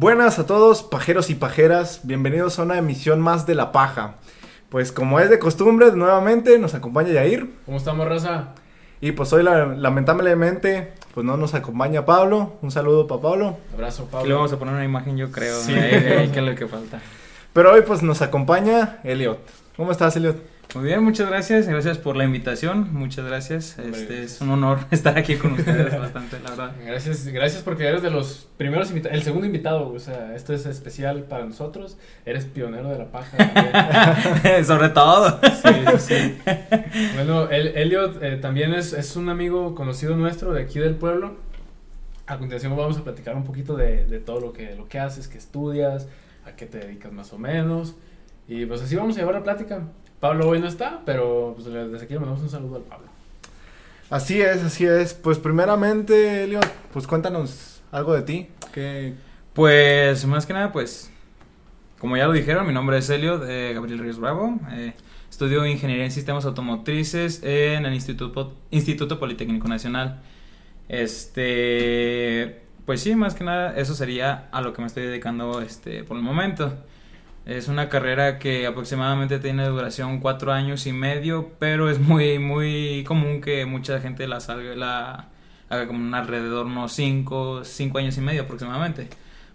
Buenas a todos, pajeros y pajeras, bienvenidos a una emisión más de La Paja. Pues como es de costumbre, nuevamente nos acompaña Yair. ¿Cómo estamos, raza? Y pues hoy la- lamentablemente pues no nos acompaña Pablo. Un saludo para Pablo. Abrazo, Aquí Pablo. le vamos a poner una imagen, yo creo. Sí. Sí. que es lo que falta. Pero hoy pues nos acompaña Elliot. ¿Cómo estás, Elliot? Muy bien, muchas gracias. Gracias por la invitación. Muchas gracias. Hombre, Este gracias. es un honor estar aquí con ustedes bastante, la verdad. Gracias, gracias porque eres de los primeros invitados, el segundo invitado, o sea, esto es especial para nosotros. Eres pionero de la paja. Sobre todo. sí, sí. Bueno, el, Elliot eh, también es, es un amigo conocido nuestro de aquí del pueblo. A continuación vamos a platicar un poquito de, de todo lo que, lo que haces, que estudias, a qué te dedicas más o menos. Y pues así vamos a llevar la plática. Pablo hoy no está, pero pues desde aquí le mandamos un saludo al Pablo. Así es, así es. Pues primeramente, Elliot, pues cuéntanos algo de ti. ¿Qué... Pues más que nada, pues como ya lo dijeron, mi nombre es Elio de Gabriel Ríos Bravo. Eh, estudio Ingeniería en Sistemas Automotrices en el Instituto, Instituto Politécnico Nacional. Este, pues sí, más que nada, eso sería a lo que me estoy dedicando este, por el momento. Es una carrera que aproximadamente tiene duración cuatro años y medio, pero es muy, muy común que mucha gente la salga, la haga como un alrededor unos cinco, cinco años y medio aproximadamente.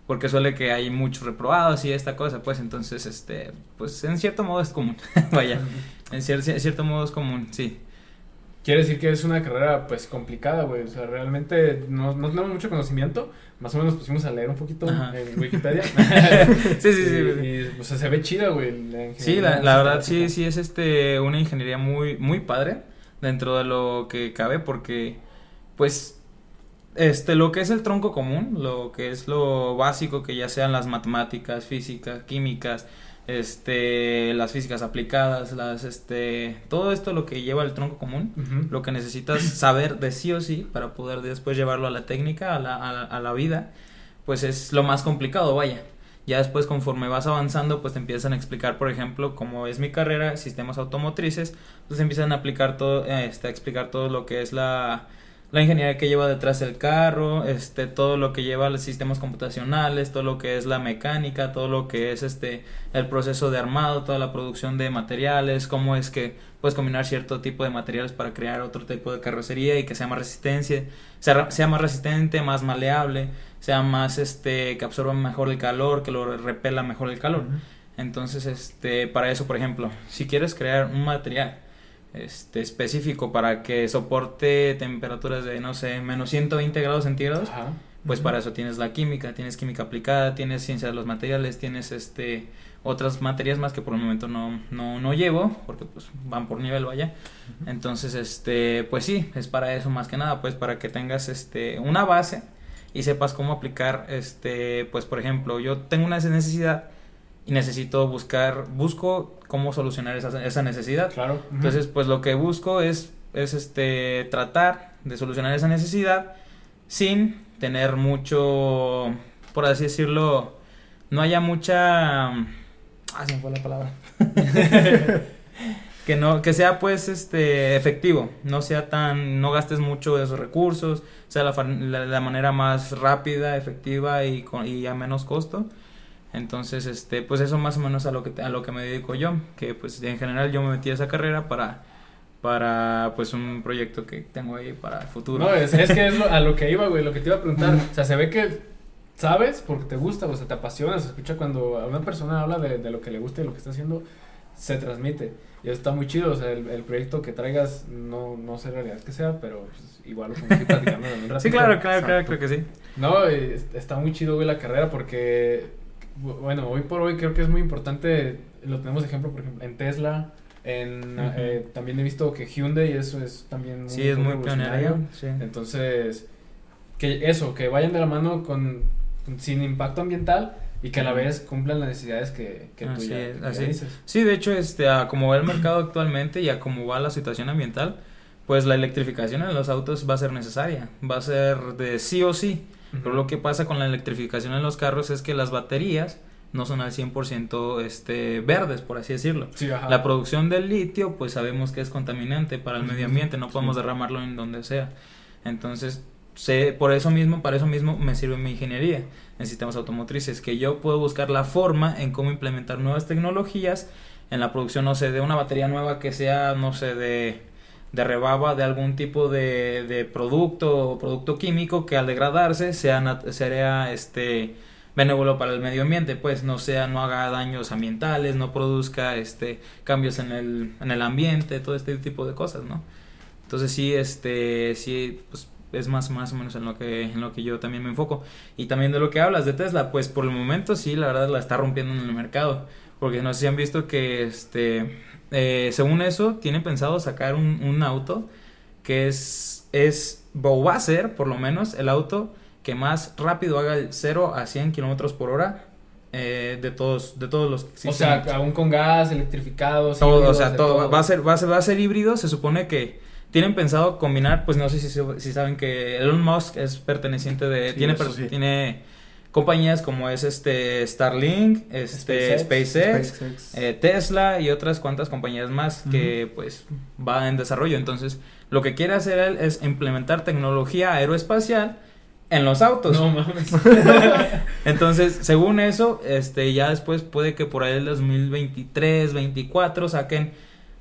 Porque suele que hay muchos reprobados y esta cosa, pues entonces, este, pues en cierto modo es común. Vaya, en cier- en cierto modo es común, sí. Quiere decir que es una carrera pues complicada, güey. O sea, realmente no, no tenemos mucho conocimiento. Más o menos pusimos a leer un poquito Ajá. en Wikipedia. Sí, sí, sí. Y, sea, se ve chida, güey. la Sí, la, la verdad sí, sí es este una ingeniería muy, muy padre dentro de lo que cabe porque pues este lo que es el tronco común, lo que es lo básico que ya sean las matemáticas, físicas, químicas, este las físicas aplicadas, las este todo esto lo que lleva el tronco común, Ujú. lo que necesitas saber de sí o sí para poder después llevarlo a la técnica, a la, a la, a la vida, pues es lo más complicado, vaya. Ya después, conforme vas avanzando, pues te empiezan a explicar, por ejemplo, como es mi carrera, sistemas automotrices, pues empiezan a aplicar todo, este, a explicar todo lo que es la, la ingeniería que lleva detrás el carro, este, todo lo que lleva los sistemas computacionales, todo lo que es la mecánica, todo lo que es este, el proceso de armado, toda la producción de materiales, cómo es que puedes combinar cierto tipo de materiales para crear otro tipo de carrocería y que sea más resistencia, sea, sea más resistente, más maleable, sea más este que absorba mejor el calor, que lo repela mejor el calor. Entonces, este, para eso, por ejemplo, si quieres crear un material este específico para que soporte temperaturas de no sé, menos 120 grados centígrados, Ajá. pues para eso tienes la química, tienes química aplicada, tienes ciencia de los materiales, tienes este otras materias más que por el momento no, no, no llevo, porque pues van por nivel vaya. Entonces, este, pues sí, es para eso más que nada, pues para que tengas este una base y sepas cómo aplicar este, pues por ejemplo, yo tengo una necesidad y necesito buscar, busco cómo solucionar esa, esa necesidad. Claro. Entonces, pues lo que busco es, es este, tratar de solucionar esa necesidad sin tener mucho, por así decirlo, no haya mucha... Ah, se me fue la palabra. que no, que sea pues este efectivo, no sea tan, no gastes mucho de esos recursos, sea la, la, la manera más rápida, efectiva y, con, y a menos costo. Entonces, este, pues eso más o menos a lo que a lo que me dedico yo, que pues en general yo me metí a esa carrera para para pues un proyecto que tengo ahí para el futuro. No, es, es que es lo- a lo que iba, güey, lo que te iba a preguntar. O sea, se ve que sabes porque te gusta, o sea, te apasiona, se escucha cuando una persona habla de, de lo que le gusta y lo que está haciendo, se transmite. Y eso está muy chido, o sea, el, el proyecto que traigas, no, no sé en realidad que sea, pero pues, igual lo podemos ir platicando en un ratito. Sí, claro, claro, claro, creo que sí. No, está muy chido, güey, la carrera porque, bueno, hoy por hoy creo que es muy importante, lo tenemos de ejemplo, por ejemplo, en Tesla, en, Ujú. eh, también he visto que Hyundai, eso es también Sí, es muy pionera. Sí. Entonces, que eso, que vayan de la mano con, sin impacto ambiental y que a la vez cumplan las necesidades que, que tú Así ya, es, que así es. dices. Sí, de hecho, este, a como va el mercado actualmente y a cómo va la situación ambiental, pues la electrificación en los autos va a ser necesaria, va a ser de sí o sí. Pero lo que pasa con la electrificación en los carros es que las baterías no son al 100% este, verdes, por así decirlo. Sí. La producción del litio, pues sabemos que es contaminante para el medio ambiente, no podemos sí. derramarlo en donde sea. Entonces, sé, por eso mismo, para eso mismo me sirve mi ingeniería en sistemas automotrices, que yo puedo buscar la forma en cómo implementar nuevas tecnologías en la producción, no sé, de una batería nueva que sea, no sé, de, de rebaba de algún tipo de, de producto o producto químico que al degradarse sea, sea este benévolo para el medio ambiente, pues no sea, no haga daños ambientales, no produzca este cambios en el, en el ambiente, todo este tipo de cosas, ¿no? Entonces sí, este, sí, pues es más, más o menos en lo que en lo que yo también me enfoco y también de lo que hablas de Tesla pues por el momento sí la verdad la está rompiendo en el mercado porque no sé si han visto que este eh, según eso tienen pensado sacar un, un, auto que es es o va a ser por lo menos el auto que más rápido haga el 0 a 100 kilómetros por hora eh, de todos de todos los o sea aún con gas electrificado todo o sea todo, va a ser va a ser va a ser híbrido. Se supone que tienen pensado combinar, pues no sé si, si saben que Elon Musk es perteneciente de... tiene, tiene compañías como es este Starlink, este SpaceX, eh, Tesla y otras cuantas compañías más que pues va en desarrollo. Entonces, lo que quiere hacer él es implementar tecnología aeroespacial en los autos. No mames. Entonces, según eso, este ya después puede que por ahí el 2023, 24 saquen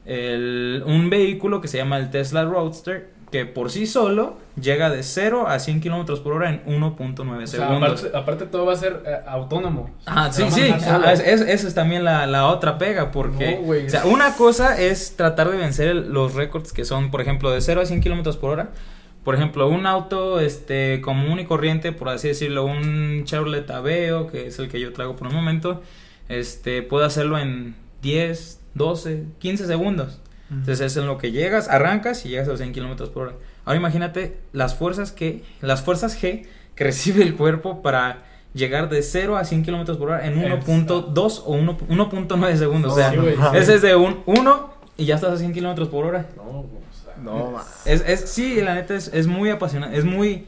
el, un vehículo que se llama el Tesla Roadster, que por sí solo llega de 0 a 100 kilómetros por hora en 1.9 segundos. Aparte, todo va a ser eh, autónomo. Ah, sí, sí. Ah, Esa es, también la, la, otra pega, porque. o sea, una cosa es tratar de vencer los récords que son, por ejemplo, de 0 a 100 kilómetros por hora. Por ejemplo, un auto este, común y corriente, por así decirlo, un Chevrolet Aveo, que es el que yo traigo por el momento, este, puede hacerlo en 10, 12, 15 segundos. Entonces es en lo que llegas, arrancas y llegas a los 100 kilómetros por hora. Ahora imagínate las fuerzas que, las fuerzas G que recibe el cuerpo para llegar de 0 a 100 kilómetros por hora en 1.2 o 1.9 segundos. o sea, ese es de un 1 y ya estás a 100 kilómetros por hora. No, no, es, es, sí, la neta es, es muy apasionante, es muy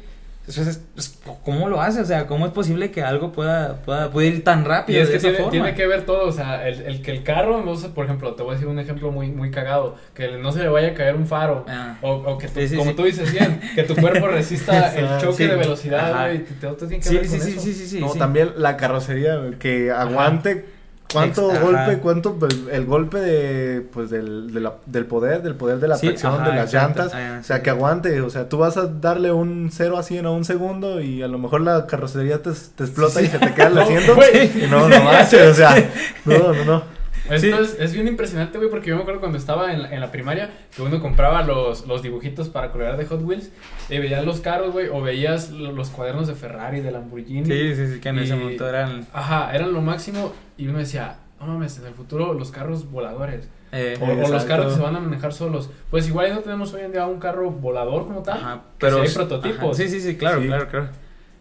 ¿Cómo lo hace? O sea, ¿cómo es posible que algo pueda, pueda, ir tan rápido? Y es que tiene, que ver todo, o sea, el, que el carro, no sé, por ejemplo, te voy a decir un ejemplo muy, muy cagado, que no se le vaya a caer un faro, ah. o, que, como tú dices bien, que tu cuerpo resista el choque de velocidad, y te, te, tiene que ver con eso. Sí, sí, sí, No, también la carrocería, que aguante ¿Cuánto golpe, cuánto pues, el golpe de pues del, del poder, del poder de la tracción de las llantas, ah, o sea, que aguante, o sea, tú vas a darle un 0 a 100 a un segundo y a lo mejor la carrocería te, te explota y se te queda haciendo y no, no manches, o sea, no, no, no. Esto es, es, bien impresionante, güey, porque yo me acuerdo cuando estaba en la, en la primaria que uno compraba los, los dibujitos para colorear de Hot Wheels y veías los carros, güey, o veías los cuadernos de Ferrari, de Lamborghini. Sí, sí, sí, que en ese momento eran... Ajá, eran lo máximo y uno decía, no mames, en el futuro los carros voladores. Eh, o, los carros que se van a manejar solos. Pues igual no tenemos hoy en día un carro volador como tal. Ajá, pero hay prototipos. Sí, sí, sí, claro, claro, claro.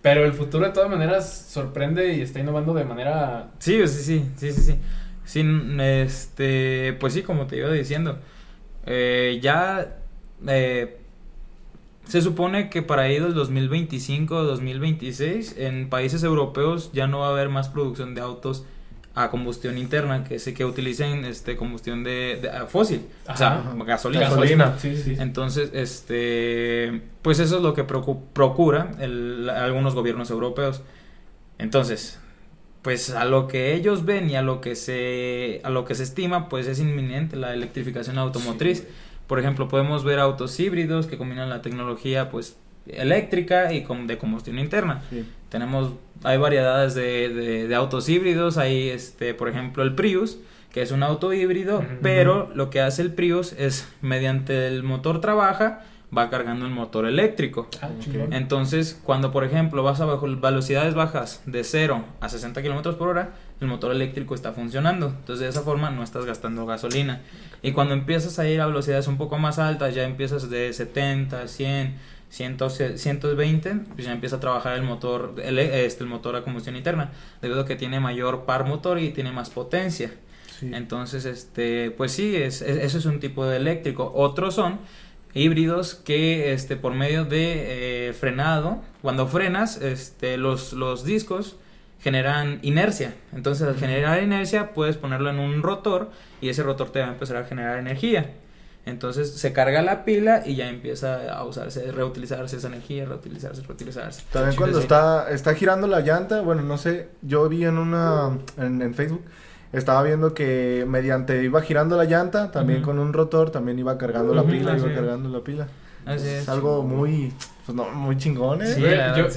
Pero el futuro de todas maneras sorprende y está innovando de manera. Sí, sí, sí, sí, sí, sí. Sí, este, pues sí, como te iba diciendo, eh, ya eh, se supone que para ahí del 2025 2026 en países europeos ya no va a haber más producción de autos a combustión interna que sé que utilicen este combustión de, fósil o sea gasolina, gasolina. entonces este pues eso es lo que procura el, algunos gobiernos europeos. Entonces pues a lo que ellos ven y a lo que se a lo que se estima pues es inminente la electrificación automotriz. Por ejemplo podemos ver autos híbridos que combinan la tecnología pues eléctrica y con, de combustión interna. Tenemos hay variedades de, de, autos híbridos hay este por ejemplo el Prius que es un auto híbrido pero lo que hace el Prius es mediante el motor trabaja va cargando el motor eléctrico. Ah, Entonces, cuando por ejemplo vas a bajo velocidades bajas de 0 a 60 kilómetros por hora, el motor eléctrico está funcionando. Entonces, de esa forma no estás gastando gasolina. Y cuando empiezas a ir a velocidades un poco más altas, ya empiezas de 70, 100, 120, pues ya empieza a trabajar el motor, el, este, el motor a combustión interna, debido a que tiene mayor par motor y tiene más potencia. Entonces, este, pues sí, es, eso es un tipo de eléctrico. Otros son híbridos que este por medio de eh, frenado cuando frenas este los, los discos generan inercia entonces al generar inercia puedes ponerlo en un rotor y ese rotor te va a empezar a generar energía Entonces se carga la pila y ya empieza a usarse, reutilizarse esa energía, reutilizarse, reutilizarse. También cuando está, está girando la llanta, bueno, no sé, yo vi en una, en, Facebook, estaba viendo que mediante iba girando la llanta, también con un rotor, también iba cargando la pila, iba cargando la pila. Así es. algo muy, pues no, muy chingón, ¿eh? Sí,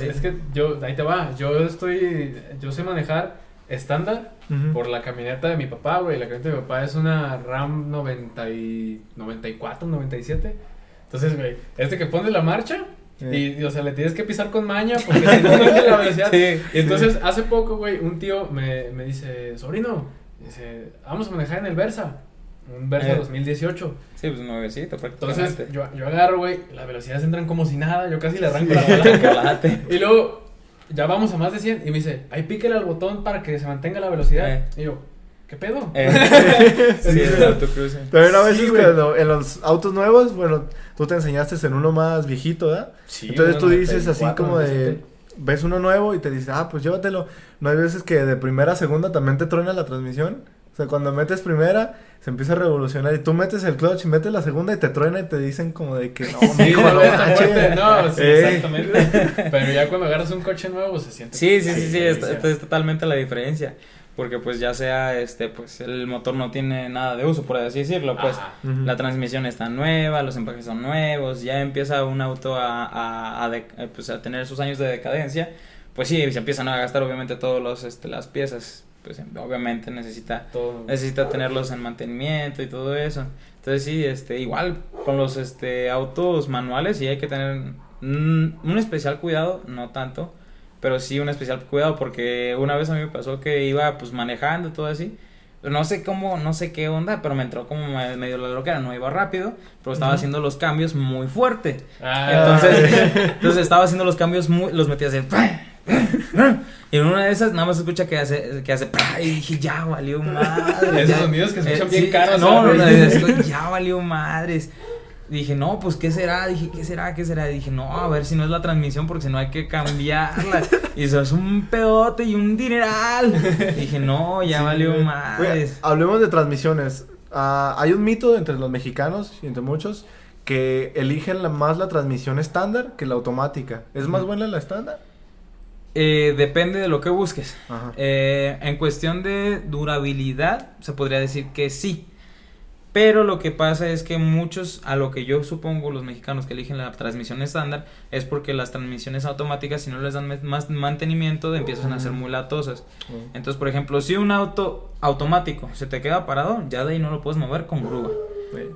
es que yo, ahí te va, yo estoy, yo sé manejar estándar por la camioneta de mi papá, güey. La camioneta de mi papá es una Ram 90 y 94, 97. Entonces, güey, este que pone la marcha, Y, o sea, le tienes que pisar con maña porque si no, no la velocidad. y entonces, hace poco, güey, un tío me, me dice, sobrino, dice, vamos a manejar en el Versa. Un Versa 2018. Eh. Sí, pues nuevecito Entonces, yo, yo agarro, güey, las velocidades entran como si nada, yo casi le arranco la palanca. y luego ya vamos a más de 100. Y me dice, ahí píquele al botón para que se mantenga la velocidad. Eh. Y yo, ¿qué pedo? Eh. sí, el autocruising. Pero a veces en los autos nuevos, bueno, tú te enseñaste en uno más viejito, ¿verdad? Sí, Entonces tú dices así como de, ves uno nuevo y te dice, ah, pues llévatelo. No hay veces que de primera a segunda también te truena la transmisión. O sea, cuando metes primera, se empieza a revolucionar y tú metes el clutch y metes la segunda y te truena y te dicen como de que no, sí, no, no, sí, exactamente. Pero ya cuando agarras un coche nuevo se siente. Sí, sí, sí, sí, es, es, totalmente la diferencia. Porque pues ya sea, este, pues el motor no tiene nada de uso, por así decirlo, pues la transmisión está nueva, los empaques son nuevos, ya empieza un auto a, a, a, pues, a tener sus años de decadencia, pues sí, se empiezan a gastar obviamente todos los, este, las piezas pues obviamente necesita necesita tenerlos en mantenimiento y todo eso. Entonces sí, este igual con los este autos manuales sí hay que tener un, especial cuidado, no tanto, pero sí un especial cuidado porque una vez a mí me pasó que iba pues manejando todo así no sé cómo, no sé qué onda, pero me entró como medio la loquera, no iba rápido, pero estaba haciendo los cambios muy fuerte. Ah. Entonces, entonces estaba haciendo los cambios muy, los metía así, y en una de esas nada más escucha que hace, que hace, y dije, ya valió madre. Esos sonidos que se escuchan bien eh, caros. No, no, no, ya valió madres. Dije, no, pues, ¿qué será? Dije, ¿qué será? ¿Qué será? Dije, no, a ver si no es la transmisión porque si no hay que cambiarla. y eso es un pedote y un dineral. Dije, no, ya valió madres. hablemos de transmisiones. Ah, hay un mito entre los mexicanos y entre muchos que eligen más la transmisión estándar que la automática. ¿Es más buena la estándar? Eh, depende de lo que busques. Eh, en cuestión de durabilidad, se podría decir que sí. Pero lo que pasa es que muchos, a lo que yo supongo, los mexicanos que eligen la transmisión estándar, es porque las transmisiones automáticas, si no les dan más mantenimiento, empiezan a ser muy latosas. Entonces, por ejemplo, si un auto automático se te queda parado, ya de ahí no lo puedes mover con grúa.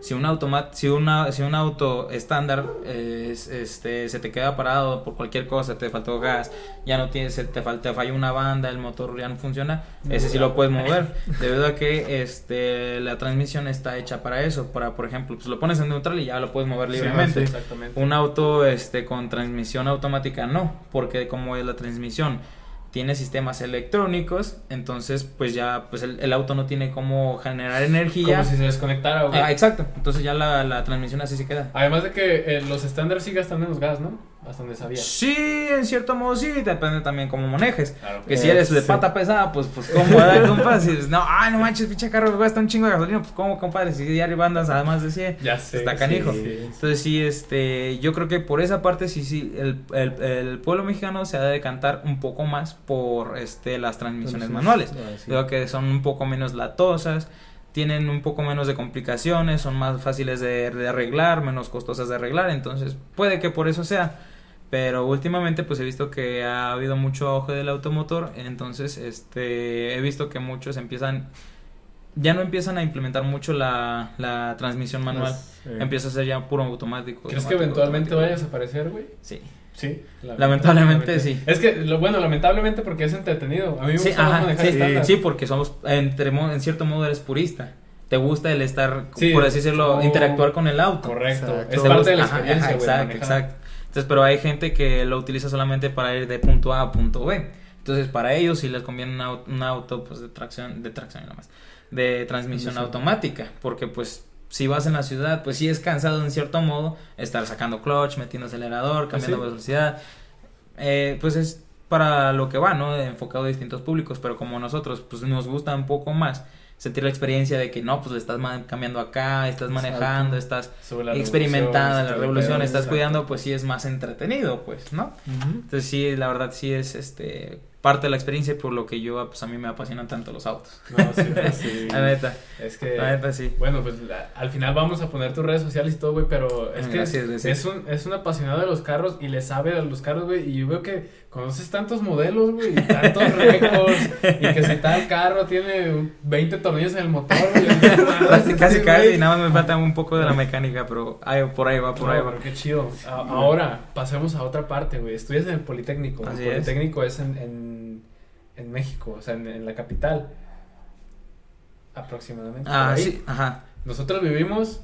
Si un automat, si una, si un auto estándar este, se te queda parado por cualquier cosa, te faltó gas, ya no tienes, te falta, falla una banda, el motor ya no funciona, ese sí lo puedes mover, debido a que este la transmisión está hecha para eso, para por ejemplo, pues lo pones en neutral y ya lo puedes mover libremente. Un auto este con transmisión automática no, porque como es la transmisión tiene sistemas electrónicos, entonces pues ya pues el, auto no tiene cómo generar energía. Como si se desconectara. o Ah, exacto, entonces ya la, la, transmisión así se queda. Además de que eh, los estándares sí gastan menos gas, ¿no? Hasta donde sabía. Sí, en cierto modo sí, depende también cómo manejes. que si eres de pata pesada, pues, pues cómo, compadre? Si no, ay, no manches, pinche carro gasta un chingo de gasolina, pues cómo, compadre, si diario andas además de 100, ya sé, está canijo. Entonces sí, este, yo creo que por esa parte sí, sí, el, el, el pueblo mexicano se ha de decantar un poco más por, este, las transmisiones manuales. Creo que son un poco menos latosas tienen un poco menos de complicaciones, son más fáciles de, de, arreglar, menos costosas de arreglar, entonces puede que por eso sea. Pero últimamente pues he visto que ha habido mucho auge del automotor, entonces este he visto que muchos empiezan ya no empiezan a implementar mucho la, la transmisión manual, empieza a ser ya puro automático. ¿Crees que eventualmente vaya a desaparecer, güey? Sí. Sí, lamentablemente, sí. Es que, lo, bueno, lamentablemente porque es entretenido. A mí me sí, gusta manejar sí, porque somos, entre, en cierto modo eres purista. Te gusta el estar, por así decirlo, interactuar con el auto. Correcto. Es parte de la experiencia, Exacto, exacto. Entonces, pero hay gente que lo utiliza solamente para ir de punto A a punto B. Entonces, para ellos sí les conviene un auto, pues de tracción, de tracción nada más, de transmisión automática, porque pues si vas en la ciudad, pues sí es cansado en cierto modo estar sacando clutch, metiendo acelerador, cambiando velocidad. Eh, pues es para lo que va, ¿no? Enfocado a distintos públicos, pero como nosotros pues nos gusta un poco más sentir la experiencia de que no, pues le estás cambiando acá, estás manejando, estás experimentando la revolución, estás cuidando, pues sí es más entretenido, pues, ¿no? Entonces sí, la verdad sí es este parte de la experiencia por lo que yo, pues a mí me apasionan tanto los autos. No, sí, sí. la neta. Es que. La neta, sí. Bueno, pues al final vamos a poner tus redes sociales y todo, güey, pero es que es, un, es un apasionado de los carros y le sabe a los carros, güey, y yo veo que conoces tantos modelos, güey, y tantos récords, y que si tal carro tiene 20 tornillos en el motor, güey. casi, casi, casi, nada más me falta un poco de la mecánica, pero por ahí va, por ahí va. Qué chido. ahora, pasemos a otra parte, güey. Estudias en el Politécnico. el Politécnico es, en en México, o sea, en, la capital. Aproximadamente. Ah, sí, ajá. Nosotros vivimos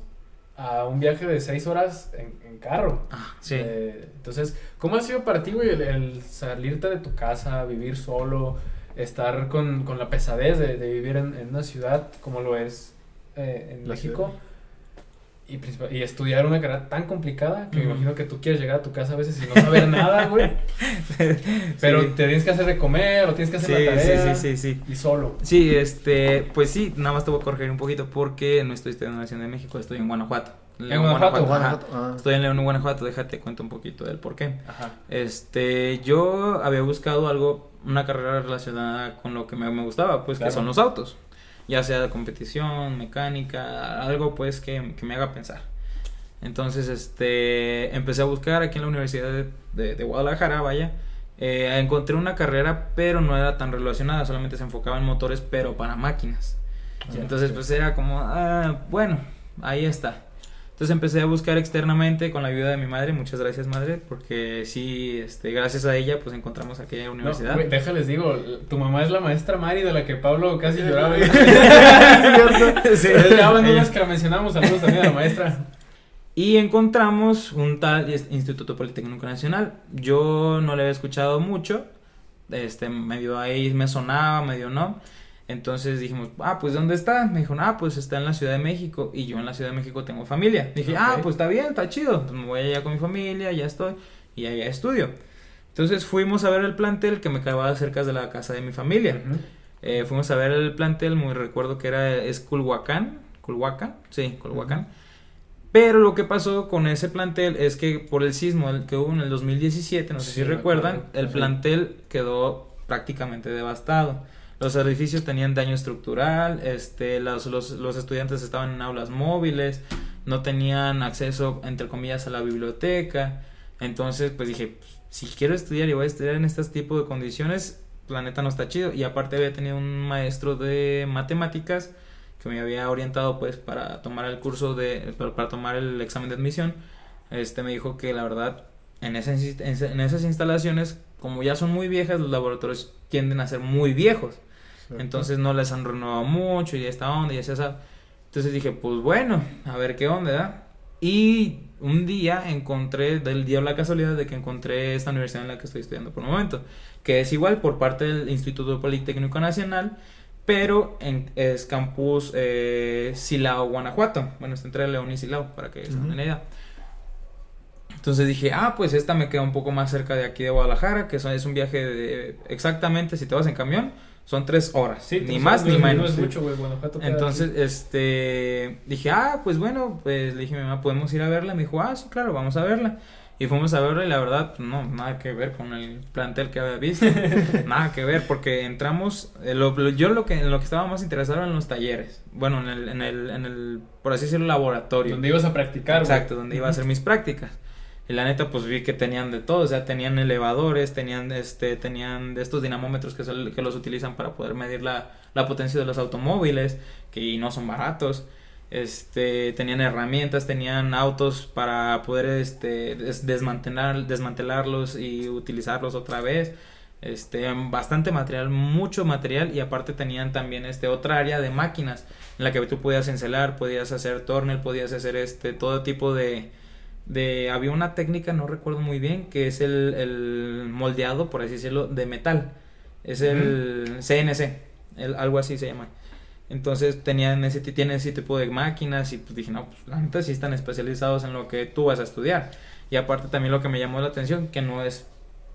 a un viaje de seis horas en, carro. Ah, sí. Eh, entonces, ¿cómo ha sido para ti, güey, el, salirte de tu casa, vivir solo, estar con, la pesadez de, vivir en, una ciudad como lo es eh, en México? Y, y, estudiar una carrera tan complicada que me imagino que tú quieres llegar a tu casa a veces y no saber nada, güey. Pero te tienes que hacer de comer o tienes que hacer la tarea. Sí, sí, sí, Y solo. Sí, este, pues sí, nada más te voy a corregir un poquito porque no estoy estudiando en la Ciudad de México, estoy en Guanajuato. ¿En Guanajuato? Guanajuato. Ah. Estoy en León, Guanajuato, déjate cuento un poquito del por qué. Ajá. Este, yo había buscado algo, una carrera relacionada con lo que me, me gustaba, pues que son los autos ya sea de competición, mecánica, algo pues que, me haga pensar. Entonces, este, empecé a buscar aquí en la Universidad de, Guadalajara, vaya, eh, encontré una carrera, pero no era tan relacionada, solamente se enfocaba en motores, pero para máquinas. Ah, Entonces, pues era como, ah, bueno, ahí está. Entonces empecé a buscar externamente con la ayuda de mi madre, muchas gracias madre, porque sí, este, gracias a ella pues encontramos aquella universidad. No, déjales digo, tu mamá es la maestra Mari de la que Pablo casi lloraba. sí, ya van que la mencionamos, saludos también a la maestra. Y encontramos un tal Instituto Politécnico Nacional. Yo no le había escuchado mucho, este, medio ahí me sonaba, medio no. Entonces dijimos, ah, pues ¿dónde está? Me dijo, ah, pues está en la Ciudad de México y yo en la Ciudad de México tengo familia. Dije, ah, pues está bien, está chido. Pues me voy allá con mi familia, ya estoy y allá estudio. Entonces fuimos a ver el plantel que me quedaba cerca de la casa de mi familia. Eh, fuimos a ver el plantel, muy recuerdo que era, es Culhuacán, Culhuacán, sí, Culhuacán. Pero lo que pasó con ese plantel es que por el sismo que hubo en el 2017, no sé si recuerdan, el plantel quedó prácticamente devastado. Los edificios tenían daño estructural, este, los, los, los estudiantes estaban en aulas móviles, no tenían acceso, entre comillas, a la biblioteca. Entonces, pues dije, si quiero estudiar y voy a estudiar en este tipo de condiciones, la neta no está chido. Y aparte había tenido un maestro de matemáticas que me había orientado pues para tomar el curso de, para, tomar el examen de admisión. Este me dijo que la verdad en esas instalaciones, como ya son muy viejas, los laboratorios tienden a ser muy viejos. Entonces no les han renovado mucho y esta onda y esa. Entonces dije, pues bueno, a ver qué onda, ¿verdad? Y un día encontré, del día la casualidad de que encontré esta universidad en la que estoy estudiando por el momento, que es igual por parte del Instituto Politécnico Nacional, pero en, es campus eh, Silao, Guanajuato. Bueno, está entre León y Silao, para que se den una idea. Entonces dije, ah, pues esta me queda un poco más cerca de aquí de Guadalajara, que es un viaje de exactamente, si te vas en camión, son tres horas, ni más ni menos. Entonces, este, dije, ah, pues bueno, pues le dije a mi mamá, ¿podemos ir a verla? Me dijo, ah, sí, claro, vamos a verla. Y fuimos a verla y la verdad, pues, no, nada que ver con el plantel que había visto. nada que ver, porque entramos, eh, yo lo que, en lo que estaba más interesado en los talleres. Bueno, en el, en el, en el, por así decirlo, laboratorio. Donde ibas a practicar. Exacto, donde iba a hacer mis prácticas. Y la neta, pues vi que tenían de todo, o sea, tenían elevadores, tenían este, tenían de estos dinamómetros que, que los utilizan para poder medir la, la potencia de los automóviles, que no son baratos. Este, tenían herramientas, tenían autos para poder este, desmantelar, desmantelarlos y utilizarlos otra vez. Este, bastante material, mucho material y aparte tenían también este otra área de máquinas en la que tú podías encelar, podías hacer tornel, podías hacer este todo tipo de, de había una técnica, no recuerdo muy bien, que es el, el moldeado, por así decirlo, de metal. Es el CNC, el, algo así se llama. Entonces tenían ese, tienen ese tipo de máquinas y pues dije, no, pues la neta sí están especializados en lo que tú vas a estudiar. Y aparte también lo que me llamó la atención, que no es,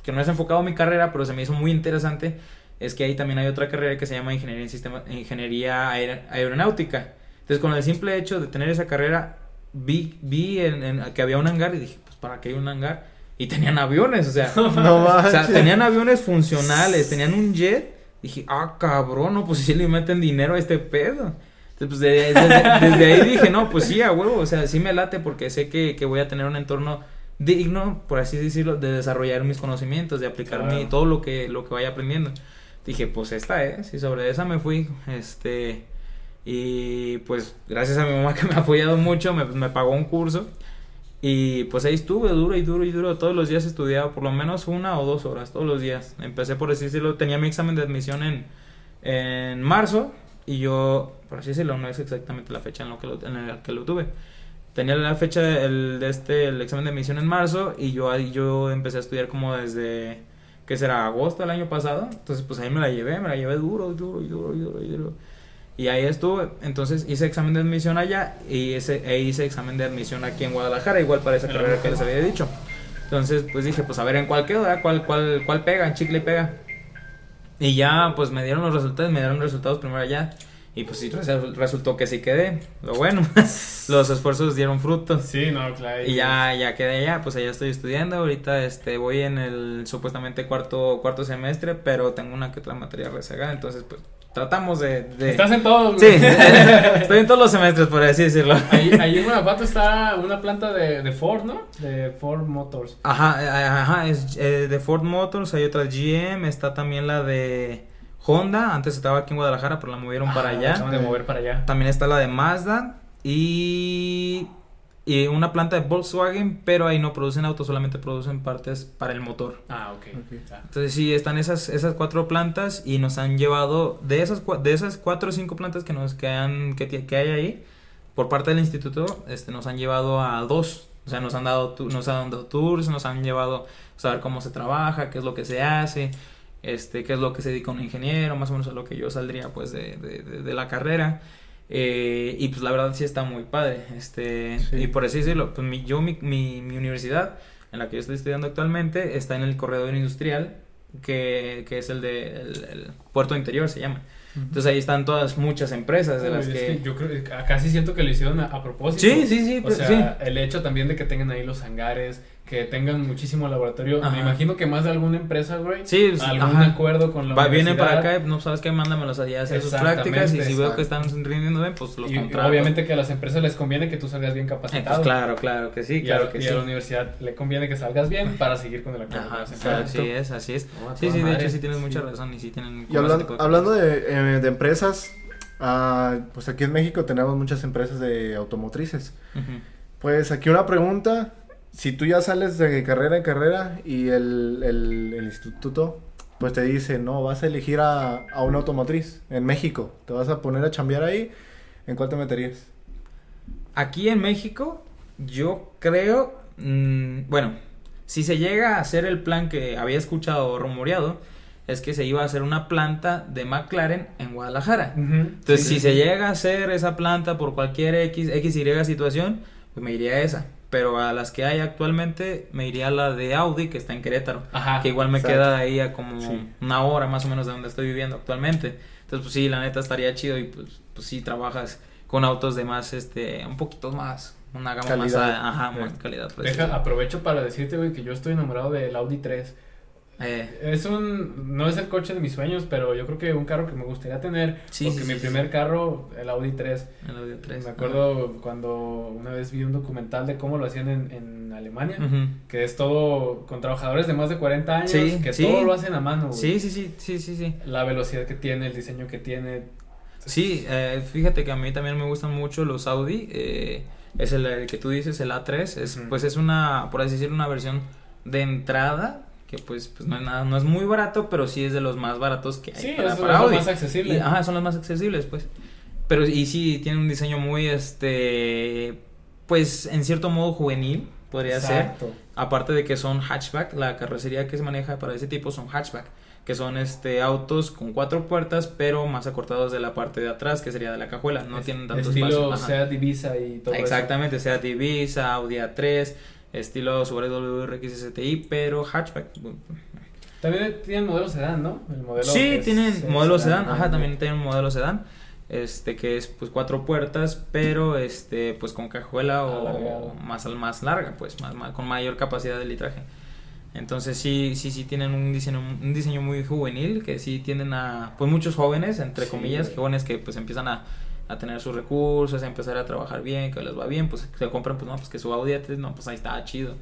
que no es enfocado a mi carrera, pero se me hizo muy interesante, es que ahí también hay otra carrera que se llama Ingeniería, en Sistema, Ingeniería Aeronáutica. Entonces, con el simple hecho de tener esa carrera, vi, vi en, que había un hangar y dije, pues, ¿para qué hay un hangar? Y tenían aviones, o sea, no o sea, tenían aviones funcionales, tenían un jet. Dije, ah, cabrón, no, pues si le meten dinero a este pedo. Entonces, pues desde, ahí dije, no, pues sí, a huevo, o sea, sí me late porque sé que, que voy a tener un entorno digno, por así decirlo, de desarrollar mis conocimientos, de aplicar todo lo que, lo que vaya aprendiendo. Dije, pues esta es, y sobre esa me fui, este, y pues gracias a mi mamá que me ha apoyado mucho, me, me pagó un curso. Y pues ahí estuve duro y duro y duro. Todos los días estudiaba por lo menos una o dos horas, todos los días. Empecé por decirlo, tenía mi examen de admisión en, en marzo y yo, por así decirlo, no es exactamente la fecha en, lo que lo, en la que lo tuve. Tenía la fecha el, de este, el examen de admisión en marzo y yo, yo empecé a estudiar como desde, ¿qué será? Agosto del año pasado. Entonces pues ahí me la llevé, me la llevé duro, duro y duro y duro y duro. Y ahí estuve, entonces hice examen de admisión allá y ese, e hice examen de admisión aquí en Guadalajara, igual para esa carrera que les había dicho. Entonces, pues dije, pues a ver en cuál quedo, ¿Cuál, cuál, cuál pega, en chicle pega. Y ya, pues me dieron los resultados, me dieron los resultados primero allá. Y pues sí, resultó que sí quedé. Lo bueno, los esfuerzos dieron frutos. Sí, no, claro. Y ya, ya quedé allá, pues allá estoy estudiando. Ahorita este, voy en el supuestamente cuarto, cuarto semestre, pero tengo una que otra materia rezagada. Entonces, pues tratamos de, Estás en todos. Sí, estoy en todos los semestres, por así decirlo. Ahí, ahí en Guanajuato está una planta de, de, Ford, ¿no? De Ford Motors. Ajá, eh, ajá, es eh, de Ford Motors, hay otra GM, está también la de Honda, antes estaba aquí en Guadalajara, pero la movieron para allá. de mover para allá. También está la de Mazda y y una planta de Volkswagen, pero ahí no producen autos, solamente producen partes para el motor. Ah, ok. Entonces sí, están esas, esas cuatro plantas y nos han llevado, de esas, de esas cuatro o cinco plantas que, nos, que, que, hay ahí, por parte del instituto, este, nos han llevado a dos. O sea, nos han dado, nos han dado tours, nos han llevado a saber cómo se trabaja, qué es lo que se hace, este, qué es lo que se dedica un ingeniero, más o menos a lo que yo saldría pues de, de, de la carrera. Eh, y pues la verdad sí está muy padre. Este, Y por así decirlo, pues mi, yo, mi, mi, universidad, en la que yo estoy estudiando actualmente, está en el corredor industrial, que, que es el de el Puerto Interior, se llama. Entonces ahí están todas muchas empresas de las que... Yo creo que casi siento que lo hicieron a, propósito. Sí, sí, sí. O pues, sea, el hecho también de que tengan ahí los hangares, que tengan muchísimo laboratorio. Me imagino que más de alguna empresa, güey. Sí, algún acuerdo con la Va, Vienen para acá, no sabes qué, mándamelos allá a hacer sus prácticas y si veo que están rindiendo bien, pues los y, Obviamente que a las empresas les conviene que tú salgas bien capacitado. pues claro, claro que sí, claro que y sí. a la universidad le conviene que salgas bien para seguir con el acuerdo Ajá, Así es, así es. sí, sí, de hecho sí tienes mucha razón y sí tienen... Y hablando, hablando de, eh, de empresas, uh, pues aquí en México tenemos muchas empresas de automotrices. Pues aquí una pregunta si tú ya sales de carrera en carrera y el, el, instituto pues te dice, no, vas a elegir a, a, una automotriz en México, te vas a poner a chambear ahí, ¿en cuál te meterías? Aquí en México, yo creo, mmm, bueno, si se llega a hacer el plan que había escuchado rumoreado, es que se iba a hacer una planta de McLaren en Guadalajara. Entonces, si se llega a hacer esa planta por cualquier X, X, Y situación, pues me iría a esa pero a las que hay actualmente me iría a la de Audi que está en Querétaro, que igual me queda ahí a como una hora más o menos de donde estoy viviendo actualmente. Entonces, pues sí, la neta estaría chido y pues, pues sí trabajas con autos de más, este, un poquito más, una gama más, ajá, más calidad. Deja, aprovecho para decirte, güey, que yo estoy enamorado del Audi 3. Eh. Es un, no es el coche de mis sueños, pero yo creo que un carro que me gustaría tener, sí, porque mi primer carro, el Audi 3. El Audi 3. Me acuerdo cuando una vez vi un documental de cómo lo hacían en, en Alemania, que es todo con trabajadores de más de 40 años, que todo lo hacen a mano. Sí, sí, sí, sí, sí, sí. La velocidad que tiene, el diseño que tiene. Sí, eh, fíjate que a mí también me gustan mucho los Audi. Eh, es el, que tú dices, el A3. Es, Pues es una, por así decirlo, una versión de entrada que pues, pues no es nada, no es muy barato, pero sí es de los más baratos que hay sí, para, para Audi. más accesibles. ajá, son los más accesibles, pues. Pero y sí tiene un diseño muy este pues en cierto modo juvenil, podría Exacto. ser. Aparte de que son hatchback, la carrocería que se maneja para ese tipo son hatchback, que son este autos con cuatro puertas, pero más acortados de la parte de atrás, que sería de la cajuela, no tienen tanto estilo espacio. Sea Divisa y todo Exactamente, sea Divisa, Audi A3 estilo sobre WRX STI, pero hatchback. También tienen modelo sedán, ¿no? El modelo sí, tienen modelo sedán, ajá, también tienen modelo sedán este que es pues cuatro puertas pero este pues con cajuela o, más más larga pues más, con mayor capacidad de litraje entonces sí sí sí tienen un diseño un diseño muy juvenil que sí tienen a pues muchos jóvenes entre comillas jóvenes que pues empiezan a, a, tener sus recursos a empezar a trabajar bien que les va bien pues se compran pues no pues que su Audi no pues ahí está chido.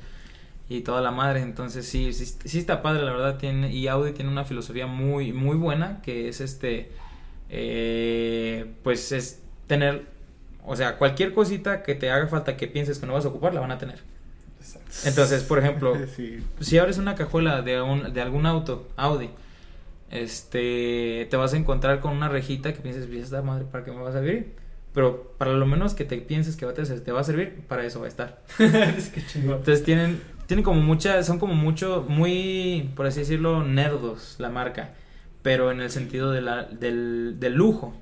Y toda la madre entonces sí sí, sí está padre la verdad tiene y Audi tiene una filosofía muy muy buena que es este eh, pues es tener, o sea, cualquier cosita que te haga falta que pienses que no vas a ocupar, la van a tener. Entonces, por ejemplo, si abres una cajuela de, un, de algún auto, Audi, este, te vas a encontrar con una rejita que pienses, esta madre, ¿para qué me va a servir? Pero para lo menos que te pienses que va a te va a servir, para eso va a estar. Entonces tienen, tienen como mucha, son como mucho, muy, por así decirlo, nerdos la marca pero en el sentido de la, del, del lujo.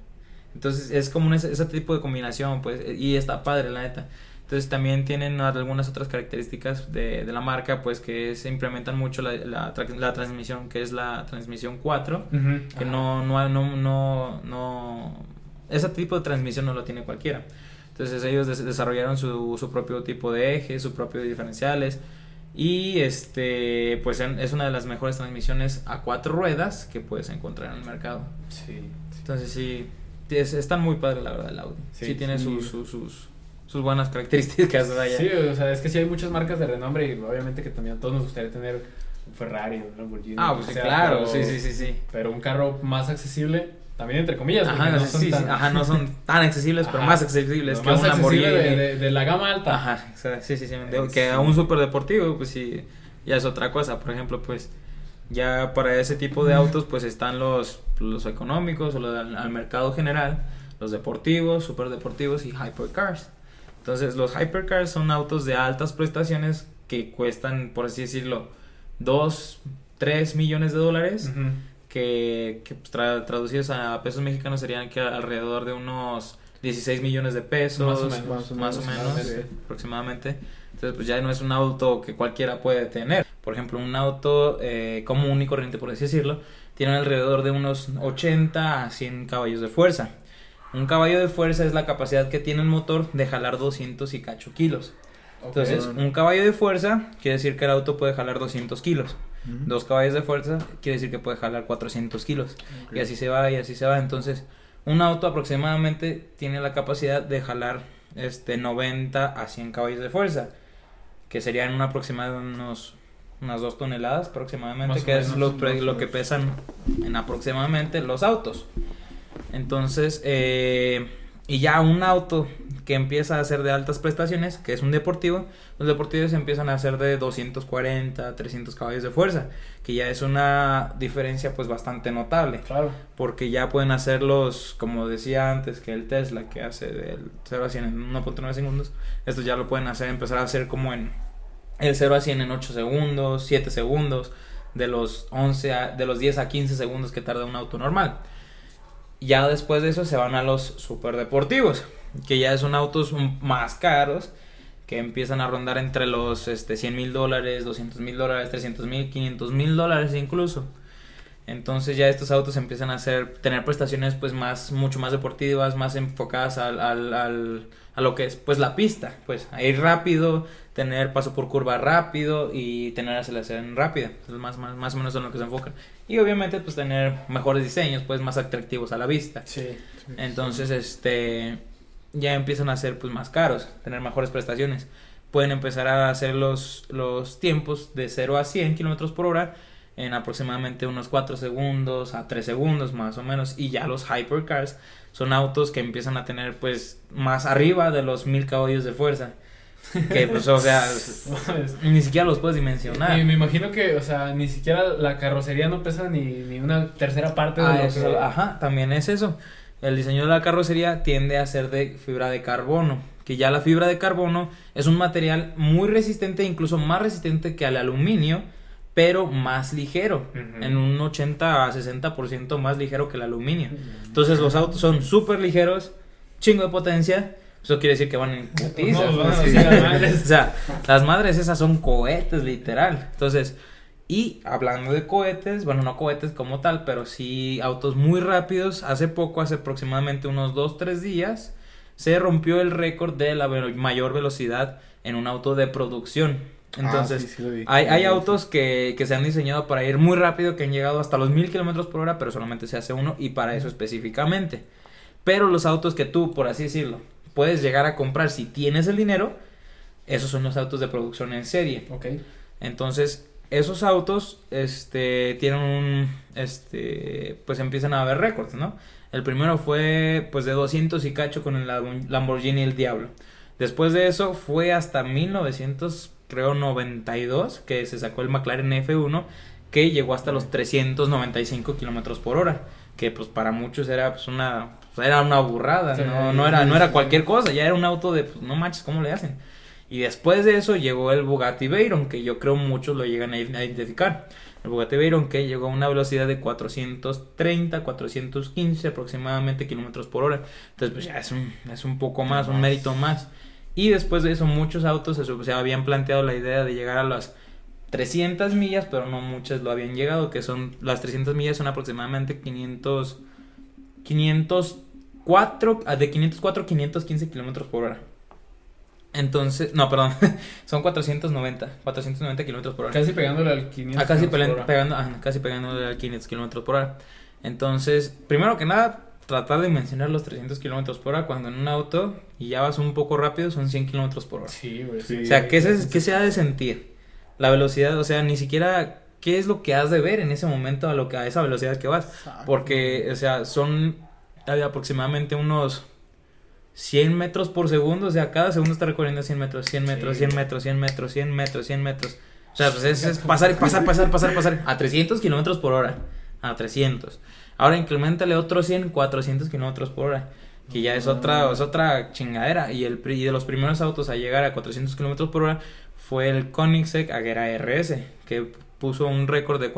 Entonces es como ese, tipo de combinación, pues, y está padre, la neta. Entonces también tienen algunas otras características de, de la marca, pues que se implementan mucho la, la, la transmisión, que es la transmisión 4, que no, no, no, no, no, ese tipo de transmisión no lo tiene cualquiera. Entonces ellos desarrollaron su, su propio tipo de eje, su propio diferenciales, y este, pues es una de las mejores transmisiones a cuatro ruedas que puedes encontrar en el mercado. Sí. Entonces sí, es, está muy padre la verdad el Audi. Sí, tiene Sus, sus, sus, buenas características. Sí, o sea, es que sí hay muchas marcas de renombre y obviamente que también a todos nos gustaría tener un Ferrari, un Lamborghini. Ah, pues claro, sí, sí, sí, sí. Pero un carro más accesible también entre comillas. Ajá, no, son tan... ajá, no son tan accesibles, pero más accesibles que más un Lamborghini. De, de, la gama alta. Ajá, sí, sí, sí. que a un super deportivo, pues sí, ya es otra cosa. Por ejemplo, pues ya para ese tipo de autos, pues están los, los económicos o los al, mercado general, los deportivos, super deportivos y hypercars. Entonces, los hypercars son autos de altas prestaciones que cuestan, por así decirlo, 2, 3 millones de dólares que, pues, traducidos a pesos mexicanos serían que alrededor de unos 16 millones de pesos, más o menos, aproximadamente. Entonces, pues ya no es un auto que cualquiera puede tener. Por ejemplo, un auto eh, común y corriente, por así decirlo, tiene alrededor de unos 80 a 100 caballos de fuerza. Un caballo de fuerza es la capacidad que tiene el motor de jalar 200 y cacho kilos. Entonces, un caballo de fuerza quiere decir que el auto puede jalar 200 kilos. Dos caballos de fuerza quiere decir que puede jalar 400 kilos. Y así se va y así se va. Entonces, un auto aproximadamente tiene la capacidad de jalar este 90 a 100 caballos de fuerza. Que serían un aproximado unos unas 2 toneladas aproximadamente, que es lo, lo que pesan en aproximadamente los autos. Entonces, eh, y ya un auto que empieza a ser de altas prestaciones, que es un deportivo, los deportivos empiezan a ser de 240, 300 caballos de fuerza, que ya es una diferencia pues bastante notable. Claro. Porque ya pueden hacerlos, como decía antes, que el Tesla, que hace del 0 a 100 en 1.9 segundos, esto ya lo pueden hacer, empezar a hacer como en el 0 a 100 en 8 segundos, 7 segundos, de los 11 a, de los 10 a 15 segundos que tarda un auto normal. Ya después de eso se van a los superdeportivos, que ya son autos más caros, que empiezan a rondar entre los este, 100 mil dólares, 200 mil dólares, 300 mil, 500 mil dólares incluso. Entonces ya estos autos empiezan a hacer, tener prestaciones pues más, mucho más deportivas, más enfocadas al, al, a lo que es pues la pista, pues a ir rápido, tener paso por curva rápido y tener aceleración rápida. Es más, más, más o menos en lo que se enfocan. Y obviamente pues tener mejores diseños, pues más atractivos a la vista. Sí. Entonces, este ya empiezan a ser pues más caros, tener mejores prestaciones. Pueden empezar a hacer los, los tiempos de 0 a 100 kilómetros por hora en aproximadamente unos 4 segundos a 3 segundos más o menos. Y ya los hypercars son autos que empiezan a tener pues más arriba de los 1000 caballos de fuerza. Que pues, o sea, ni siquiera los puedes dimensionar. Y me imagino que, o sea, ni siquiera la carrocería no pesa ni, ni una tercera parte de ah, lo que... Ajá, también es eso. El diseño de la carrocería tiende a ser de fibra de carbono, que ya la fibra de carbono es un material muy resistente, incluso más resistente que al aluminio, pero más ligero, en un 80 a 60% más ligero que el aluminio. Entonces los autos son súper ligeros, chingo de potencia, eso quiere decir que van en putizas. o sea, las madres esas son cohetes, literal. Entonces, Y hablando de cohetes, bueno, no cohetes como tal, pero sí autos muy rápidos, hace poco, hace aproximadamente unos 2-3 días, se rompió el récord de la mayor velocidad en un auto de producción. Ah, Entonces, hay, hay autos que, que, se han diseñado para ir muy rápido, que han llegado hasta los 1000 kilómetros por hora, pero solamente se hace uno y para eso específicamente. Pero los autos que tú, por así decirlo, puedes llegar a comprar si tienes el dinero, esos son los autos de producción en serie. Ok. Entonces, esos autos, este, tienen un, este, pues empiezan a haber récords, ¿no? El primero fue, pues, de 200 y cacho con el Lamborghini El Diablo. Después de eso fue hasta 1900, creo, 92, que se sacó el McLaren F1, que llegó hasta los 395 kilómetros por hora que pues para muchos era pues una era una burrada, no, no, era, no era cualquier cosa, ya era un auto de, pues, no manches, ¿cómo le hacen? Y después de eso llegó el Bugatti Veyron, que yo creo muchos lo llegan a identificar. El Bugatti Veyron que llegó a una velocidad de 430, 415 aproximadamente kilómetros por hora. Entonces, pues ya es un, es un poco más, un mérito más. Y después de eso, muchos autos se, se habían planteado la idea de llegar a las 300 millas, pero no muchas lo habían llegado, que son las 300 millas son aproximadamente 500 500 4, ah, de 504 a 515 kilómetros por hora. Entonces, no, perdón, son 490, 490 kilómetros por hora. Casi pegándole al 500 ah, casi pegando, pegando ah, casi pegándole al 500 kilómetros por hora. Entonces, primero que nada, tratar de mencionar los 300 kilómetros por hora cuando en un auto y ya vas un poco rápido son 100 kilómetros por hora. Sí, güey. O sea, ¿qué se, ¿qué se ha de sentir? La velocidad, o sea, ni siquiera qué es lo que has de ver en ese momento a, lo que, a esa velocidad que vas. Porque, o sea, son aproximadamente unos 100 metros por segundo, o sea, cada segundo está recorriendo 100 metros, 100 metros, 100 metros, 100 metros, 100 metros, 100 metros. O sea, pues es, es pasar, pasar, pasar, pasar, pasar a 300 kilómetros por hora, a 300. Ahora incrementale otros 100, 400 kilómetros por hora que ya es otra, es otra chingadera. Y, el, y de los primeros autos a llegar a 400 kilómetros por hora fue el Koenigsegg Agera RS, que puso un récord de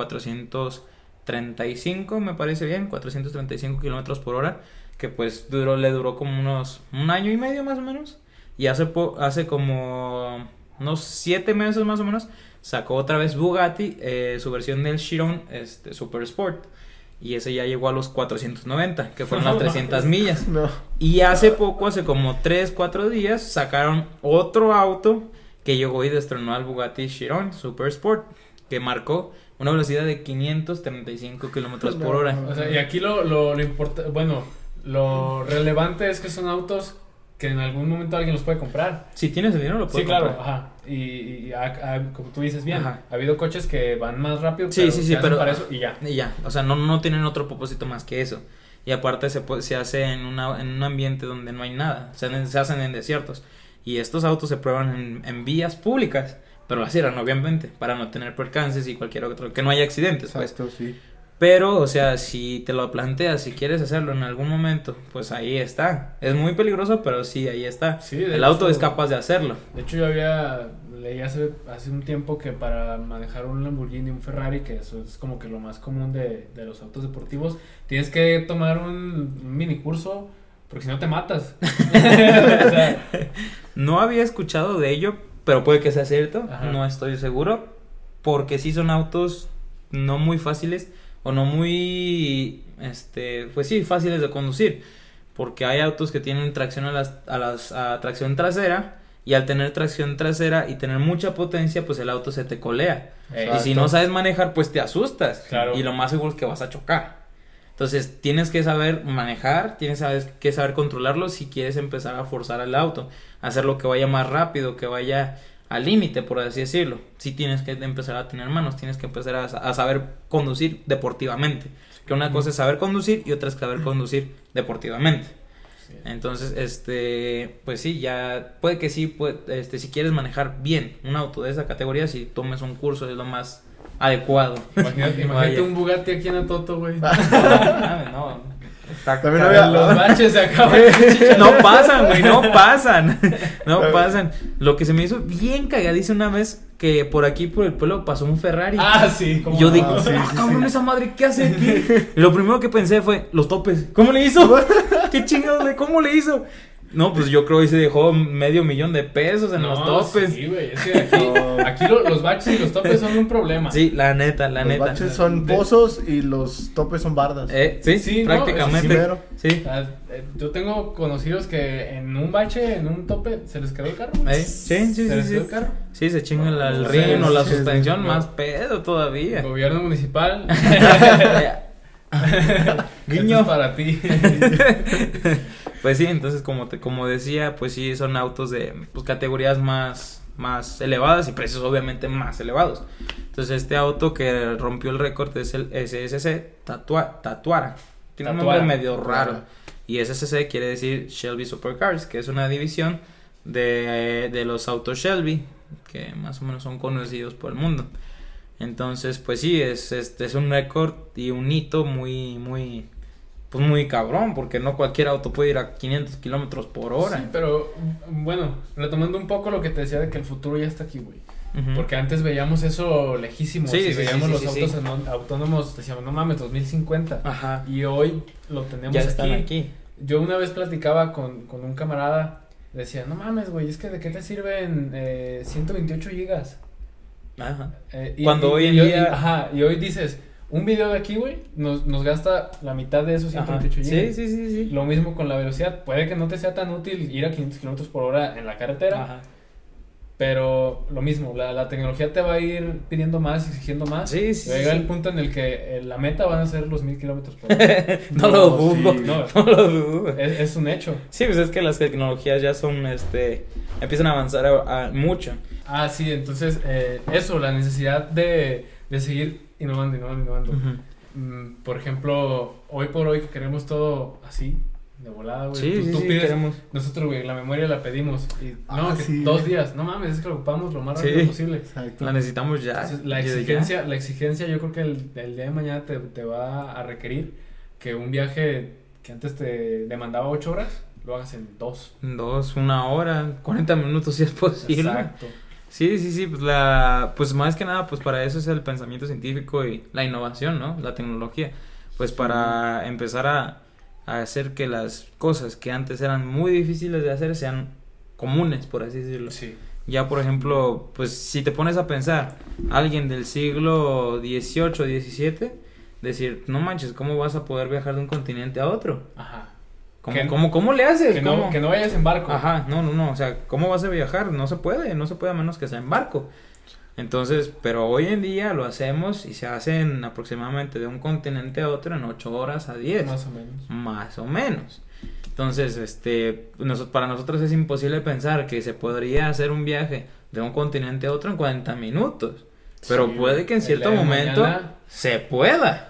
435, me parece bien, 435 kilómetros por hora, que pues duró, le duró como unos un año y medio más o menos. Y hace, hace como unos 7 meses más o menos sacó otra vez Bugatti eh, su versión del Chiron este, Super Sport. Y ese ya llegó a los 490, que fueron las 300 millas. Y hace poco, hace como 3, 4 días, sacaron otro auto que llegó y destronó al Bugatti Chiron Super Sport, que marcó una velocidad de 535 kilómetros por hora. O sea, y aquí lo, lo, lo bueno, lo relevante es que son autos que en algún momento alguien los puede comprar. Si tienes el dinero, lo puedes comprar. Sí, claro, ajá. Y, como tú dices bien, ha habido coches que van más rápido. Sí, sí, sí, pero. Para eso y ya. Y ya. O sea, no, no tienen otro propósito más que eso. Y aparte se, se hace en, una, en un ambiente donde no hay nada. O sea, se hacen en desiertos. Y estos autos se prueban en, vías públicas, pero las cierran, obviamente, para no tener percances y cualquier otro, que no haya accidentes. Pues. Exacto, sí. Pero, o sea, si te lo planteas, si quieres hacerlo en algún momento, pues ahí está. Es muy peligroso, pero sí, ahí está. Sí, el auto es capaz de hacerlo. De hecho, yo había leí hace, hace un tiempo que para manejar un Lamborghini, un Ferrari, que eso es como que lo más común de, de los autos deportivos, tienes que tomar un, un mini curso porque si no te matas. no había escuchado de ello, pero puede que sea cierto. No estoy seguro. Porque sí son autos no muy fáciles o no muy, este, pues sí, fáciles de conducir. Porque hay autos que tienen tracción a las, a las a tracción trasera y al tener tracción trasera y tener mucha potencia, pues el auto se te colea. Y si no sabes manejar, pues te asustas. Y lo más seguro es que vas a chocar. Entonces tienes que saber manejar, tienes que saber controlarlo si quieres empezar a forzar el auto, hacerlo que vaya más rápido, que vaya al límite, por así decirlo. Si tienes que empezar a tener manos, tienes que empezar a, saber conducir deportivamente. Que una cosa es saber conducir y otra es saber conducir deportivamente. Entonces, este, pues sí, ya puede que sí, este, si quieres manejar bien un auto de esa categoría, si tomes un curso es lo más adecuado. Imagínate, imagínate un Bugatti aquí en Atoto, güey. no, También había... Los baches se acaban. no pasan, güey, no pasan. No pasan. Lo que se me hizo bien cagadizo una vez que por aquí por el pueblo pasó un Ferrari. Ah, sí. ¿cómo yo digo, ah, cabrón, esa madre, ¿qué hace aquí? Lo primero que pensé fue, los topes. ¿Cómo le hizo? ¿Qué chingados, ¿Cómo le hizo? No, pues yo creo que se dejó medio millón de pesos en los topes. Sí, güey, es que aquí, aquí los baches y los topes son un problema. Sí, la neta, la neta. Los baches son pozos y los topes son bardas. Eh, sí, sí, prácticamente. sí. Eh, yo tengo conocidos que en un bache, en un tope, se les quedó el carro. Eh, sí, sí, sí. sí. Sí, se chinga el, el rin o la suspensión, más pedo todavía. Gobierno municipal. Guiño para ti. pues sí, entonces como te, como decía, pues sí son autos de pues, categorías más más elevadas y precios obviamente más elevados. Entonces este auto que rompió el récord es el SSC Tatua, Tatuara. Tiene un nombre medio raro. Y SSC quiere decir Shelby Supercars, que es una división de, de los autos Shelby, que más o menos son conocidos por el mundo. Entonces, pues sí, es, es, es un récord y un hito muy, muy, pues muy cabrón, porque no cualquier auto puede ir a 500 kilómetros por hora. Sí, pero bueno, retomando un poco lo que te decía de que el futuro ya está aquí, güey. Porque antes veíamos eso lejísimo. Sí, si veíamos los autos autónomos, decíamos, no mames, 2050. Ajá. Y hoy lo tenemos ya están aquí. Yo una vez platicaba con, con un camarada, decía, no mames, güey, es que de qué te sirven eh, 128 gigas. Ajá. Eh, y, Cuando hoy en día. ajá, y hoy dices, un video de aquí, güey, nos, nos gasta la mitad de esos 128 Sí, sí, sí, sí. Lo mismo con la velocidad. Puede que no te sea tan útil ir a 500 kilómetros por hora en la carretera. Ajá. Pero lo mismo, la, la, tecnología te va a ir pidiendo más, exigiendo más. Sí, sí. Llega el punto en el que eh, la meta van a ser los mil kilómetros por hora. no, lo dudo. no, no, lo dudo. Es, es, un hecho. Sí, pues es que las tecnologías ya son, este, empiezan a avanzar a, mucho. Ah, sí, entonces, eh, eso, la necesidad de, de seguir innovando, innovando, innovando. Mm, por ejemplo, hoy por hoy que queremos todo así, de volada, güey. Sí, tú, pides, nosotros, güey, la memoria la pedimos. Y, ah, no, que dos días. No mames, es que lo ocupamos lo más rápido posible. Exacto. La necesitamos ya. la exigencia, la exigencia yo creo que el, el día de mañana te, te, va a requerir que un viaje que antes te demandaba ocho horas, lo hagas en dos. Dos, una hora, cuarenta minutos si es posible. Exacto. Sí, sí, sí, pues la, pues más que nada, pues para eso es el pensamiento científico y la innovación, ¿no? La tecnología, pues para empezar a, hacer que las cosas que antes eran muy difíciles de hacer sean comunes, por así decirlo. Sí. Ya, por ejemplo, pues si te pones a pensar, alguien del siglo XVIII, XVII, decir, no manches, ¿cómo vas a poder viajar de un continente a otro? Ajá. ¿Cómo, cómo, le haces? Que no, que no vayas en barco. Ajá, no, no, no. O sea, ¿cómo vas a viajar? No se puede, no se puede a menos que sea en barco. Entonces, pero hoy en día lo hacemos y se hacen aproximadamente de un continente a otro en 8 horas a 10. Más o menos. Más o menos. Entonces, este, para nosotros es imposible pensar que se podría hacer un viaje de un continente a otro en 40 minutos. Pero puede que en cierto momento se pueda.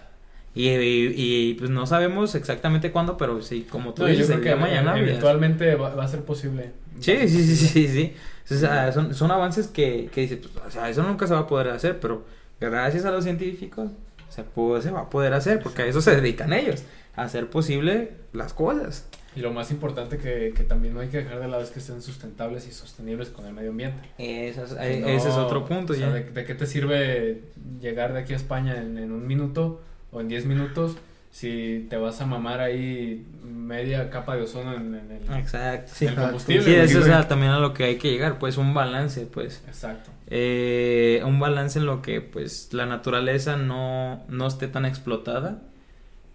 Y, y, pues no sabemos exactamente cuándo, pero sí, como tú dices, el día mañana. Eventualmente va, va, a ser posible. Sí, sí, sí, sí, sí. O sea, son, son avances que, que dices, pues, o sea, eso nunca se va a poder hacer, pero gracias a los científicos se, puede, se va a poder hacer, porque a eso se dedican ellos, a hacer posible las cosas. Y lo más importante que, que también no hay que dejar de lado es que sean sustentables y sostenibles con el medio ambiente. Ese es, ese es otro punto. ya. De, de, qué te sirve llegar de aquí a España en, en un minuto o en 10 minutos si te vas a mamar ahí media capa de ozono en, el, Exacto. Sí, combustible. Sí, eso es también a lo que hay que llegar, pues un balance, pues. Exacto. Eh, un balance en lo que pues la naturaleza no, no esté tan explotada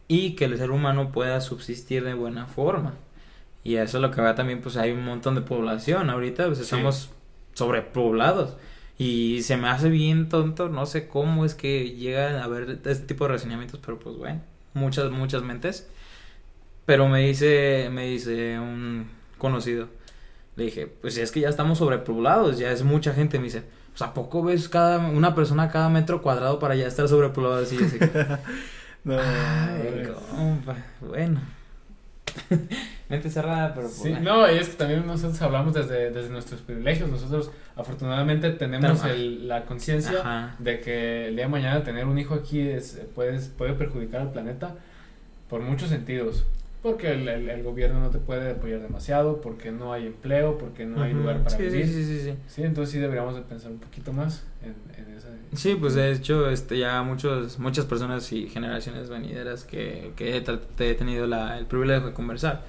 y que el ser humano pueda subsistir de buena forma. Y eso es lo que va también, pues hay un montón de población ahorita, pues estamos sobrepoblados. Y se me hace bien tonto, no sé cómo es que llega a haber este tipo de reseñamientos, pero pues bueno, muchas, muchas mentes. Pero me dice, me dice un conocido, le dije, pues es que ya estamos sobrepoblados, ya es mucha gente, me dice, pues a poco ves cada, una persona cada metro cuadrado para ya estar sobrepoblado así, así. no, Ay, compa, bueno. Mente cerrada, pero... Sí, no, y es que también nosotros hablamos desde, desde nuestros privilegios. Nosotros afortunadamente tenemos la conciencia de que el día de mañana tener un hijo aquí es, puede, puede perjudicar al planeta por muchos sentidos. Porque el, el, gobierno no te puede apoyar demasiado, porque no hay empleo, porque no hay lugar para vivir. Sí, sí, sí, sí. entonces sí deberíamos de pensar un poquito más en, en esa... Sí, pues de hecho este, ya muchos, muchas personas y generaciones venideras que, que he, tenido la, el privilegio de conversar,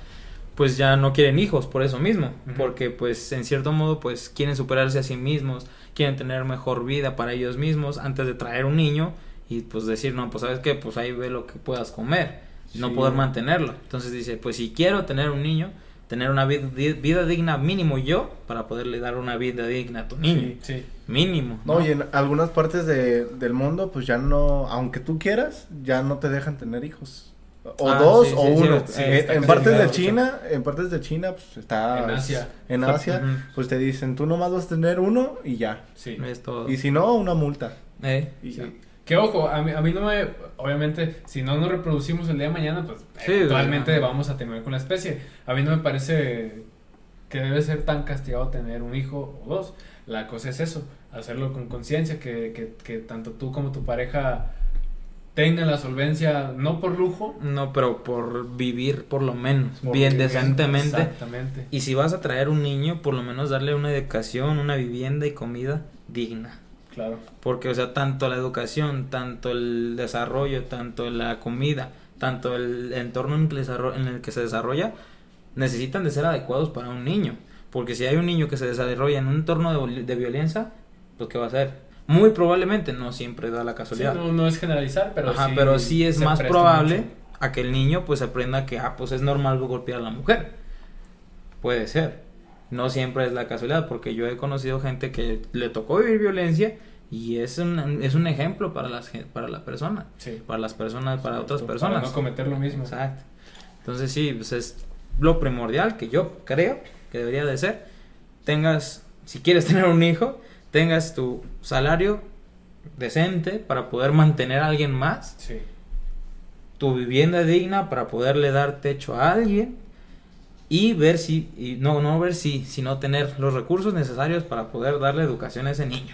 pues ya no quieren hijos por eso mismo, porque pues en cierto modo pues quieren superarse a sí mismos, quieren tener mejor vida para ellos mismos antes de traer un niño y pues decir, no, pues sabes qué, pues ahí ve lo que puedas comer, no poder mantenerlo. Entonces dice, pues si quiero tener un niño, tener una vida, vida, digna mínimo yo para poderle dar una vida digna a tu niño. Sí, Mínimo. No, y en algunas partes de, del mundo pues ya no, aunque tú quieras, ya no te dejan tener hijos. O ah, dos o uno. en, partes de China, en partes de China, pues está. En Asia. En Asia, pues te dicen, tú nomás vas a tener uno y ya. Sí. Es todo. Y si no, una multa. Eh. Y Que ojo, a mí, a mí no me. Obviamente, si no nos reproducimos el día de mañana, pues eventualmente vamos a terminar con la especie. A mí no me parece que debe ser tan castigado tener un hijo o dos. La cosa es eso, hacerlo con conciencia, que, que, que tanto tú como tu pareja tengan la solvencia, no por lujo. No, pero por vivir por lo menos, bien decentemente. Exactamente. Y si vas a traer un niño, por lo menos darle una educación, una vivienda y comida digna. Claro. Porque, o sea, tanto la educación, tanto el desarrollo, tanto la comida, tanto el entorno en el que se desarrolla, necesitan de ser adecuados para un niño. Porque si hay un niño que se desarrolla en un entorno de, de violencia, pues ¿qué va a hacer? Muy probablemente, no siempre da la casualidad. no, no, es generalizar, pero sí. pero sí es más probable a que el niño pues aprenda que, ah, pues es normal golpear a la mujer. Puede ser. No siempre es la casualidad, porque yo he conocido gente que le tocó vivir violencia y es un, es un ejemplo para las para la persona, para las personas, para otras personas. Para no cometer lo mismo. Exacto. Entonces sí, pues es lo primordial que yo creo que debería de ser. Tengas, si quieres tener un hijo, tengas tu salario decente para poder mantener a alguien más. Sí. Tu vivienda digna para poderle dar techo a alguien. Y ver si, y no, no ver si, sino tener los recursos necesarios para poder darle educación a ese niño.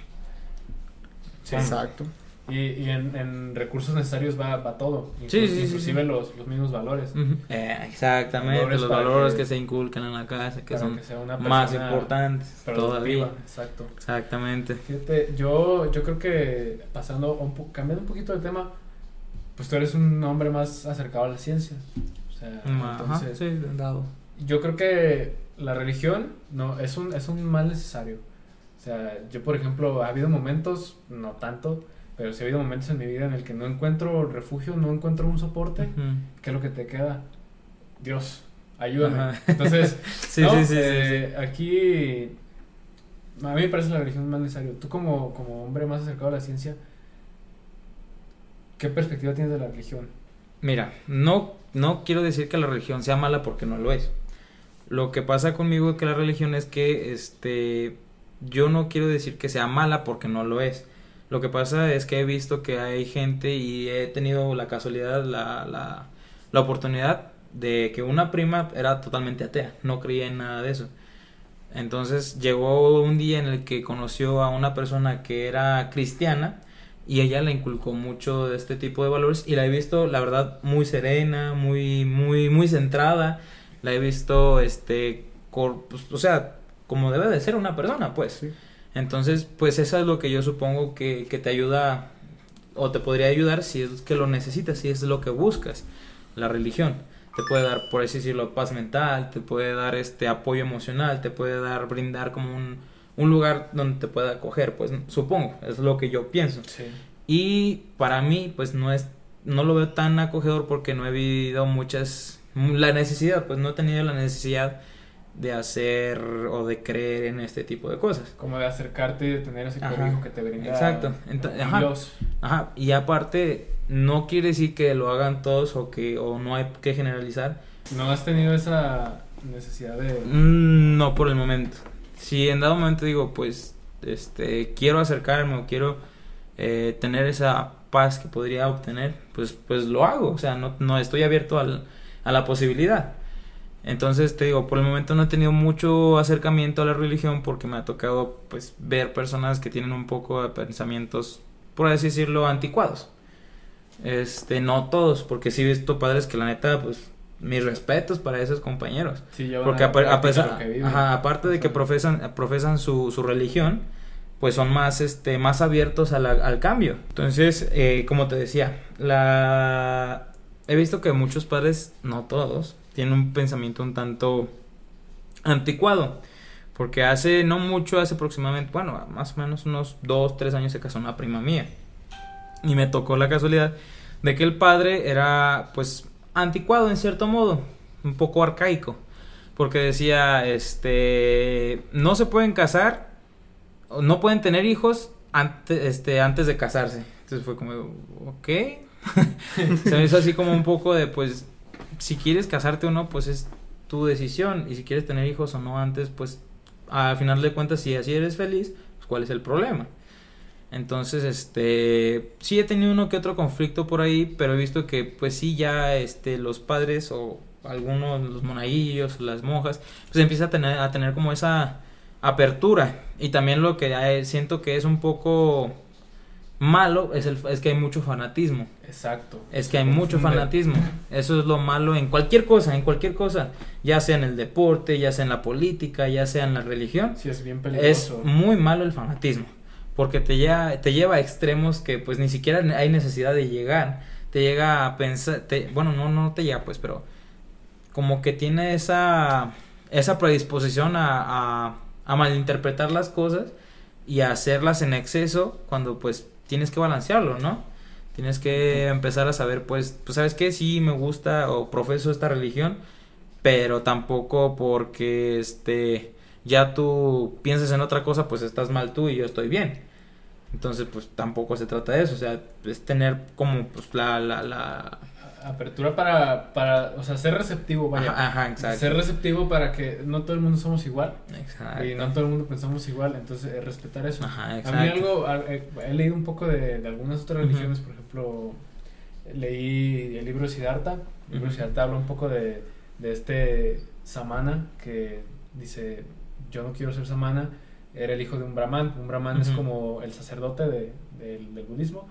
Sí. Exacto. Y, en, recursos necesarios va, va todo, inclusive los, los, mismos valores. Eh, exactamente, los valores que... se inculcan en la casa, que son más importantes todavía. Exacto. Exactamente. Fíjate, yo, yo creo que pasando, un cambiando un poquito de tema, pues tú eres un hombre más acercado a la ciencia. O sea, entonces, sí, dado. Yo creo que la religión no es un, es un mal necesario. O sea, yo por ejemplo, ha habido momentos, no tanto, pero si ha habido momentos en mi vida en el que no encuentro refugio, no encuentro un soporte, ¿qué es lo que te queda? Dios, ayúdame. Entonces, sí, sí, sí, eh, aquí a mí me parece la religión más necesario. Tú como, como hombre más acercado a la ciencia, ¿qué perspectiva tienes de la religión? Mira, no, no quiero decir que la religión sea mala porque no lo es. Lo que pasa conmigo que la religión es que este yo no quiero decir que sea mala porque no lo es. Lo que pasa es que he visto que hay gente y he tenido la casualidad, la, la, la oportunidad de que una prima era totalmente atea, no creía en nada de eso. Entonces llegó un día en el que conoció a una persona que era cristiana y ella le inculcó mucho de este tipo de valores y la he visto, la verdad, muy serena, muy, muy, muy centrada. La he visto, este, pues, o sea, como debe de ser una persona, pues. Entonces, pues eso es lo que yo supongo que, que te ayuda o te podría ayudar si es que lo necesitas, si es lo que buscas, la religión. Te puede dar, por así decirlo, paz mental, te puede dar este apoyo emocional, te puede dar, brindar como un, un lugar donde te pueda acoger, pues supongo, es lo que yo pienso. Y para mí, pues no es, no lo veo tan acogedor porque no he vivido muchas, la necesidad, pues no he tenido la necesidad de hacer o de creer en este tipo de cosas. Como de acercarte y de tener ese cobijo que te brinda Exacto. ajá. Y aparte, no quiere decir que lo hagan todos o que o no hay que generalizar. ¿No has tenido esa necesidad de...? Mm, no, por el momento. Si en dado momento digo, pues, este, quiero acercarme o quiero eh, tener esa paz que podría obtener, pues, pues lo hago. O sea, no, no estoy abierto al, a la posibilidad. Entonces te digo, por el momento no he tenido mucho acercamiento a la religión porque me ha tocado pues ver personas que tienen un poco de pensamientos, por así decirlo, anticuados. Este, no todos, porque sí he visto padres que la neta, pues, mis respetos para esos compañeros. porque a, pesar, aparte de que profesan, profesan su, su religión, pues son más, este, más abiertos al cambio. Entonces, eh, como te decía, la... he visto que muchos padres, no todos, tiene un pensamiento un tanto anticuado. Porque hace no mucho, hace aproximadamente, bueno, más o menos unos dos, tres años se casó una prima mía. Y me tocó la casualidad de que el padre era, pues, anticuado en cierto modo, un poco arcaico. Porque decía, este, no se pueden casar, no pueden tener hijos antes, este, antes de casarse. Entonces fue como, ok. se me hizo así como un poco de, pues, si quieres casarte o no, pues es tu decisión. Y si quieres tener hijos o no antes, pues, al final de cuentas, si así eres feliz, pues, ¿cuál es el problema? Entonces, este, sí he tenido uno que otro conflicto por ahí, pero he visto que, pues sí, ya, este, los padres o algunos, los monaguillos, las monjas, pues empieza a tener, a tener como esa apertura. Y también lo que siento que es un poco malo es, el, es que hay mucho fanatismo. Exacto. Es que hay mucho fanatismo. Eso es lo malo en cualquier cosa, en cualquier cosa. Ya sea en el deporte, ya sea en la política, ya sea en la religión. Sí, es bien peligroso. Es muy malo el fanatismo. Porque te lleva, te lleva a extremos que pues ni siquiera hay necesidad de llegar. Te llega a pensar, bueno, no, no te llega pues, pero como que tiene esa, esa predisposición a, a, a malinterpretar las cosas y a hacerlas en exceso cuando pues tienes que balancearlo, ¿no? Tienes que empezar a saber, pues, pues, ¿sabes qué? Sí me gusta o profeso esta religión, pero tampoco porque, este, ya tú pienses en otra cosa, pues estás mal tú y yo estoy bien. Entonces, pues tampoco se trata de eso, o sea, es tener como, pues, la, la, la apertura para, para, o sea, ser receptivo, vaya. Ajá, exacto. Ser receptivo para que no todo el mundo somos igual. Exacto. Y no todo el mundo pensamos igual, entonces eh, respetar eso. Ajá, exacto. A mí algo, eh, he leído un poco de, de algunas otras religiones, por ejemplo, leí el libro de Siddhartha. El libro de Siddhartha habla un poco de, de este Samana que dice, yo no quiero ser Samana, era el hijo de un brahman. Un brahman es como el sacerdote de, del budismo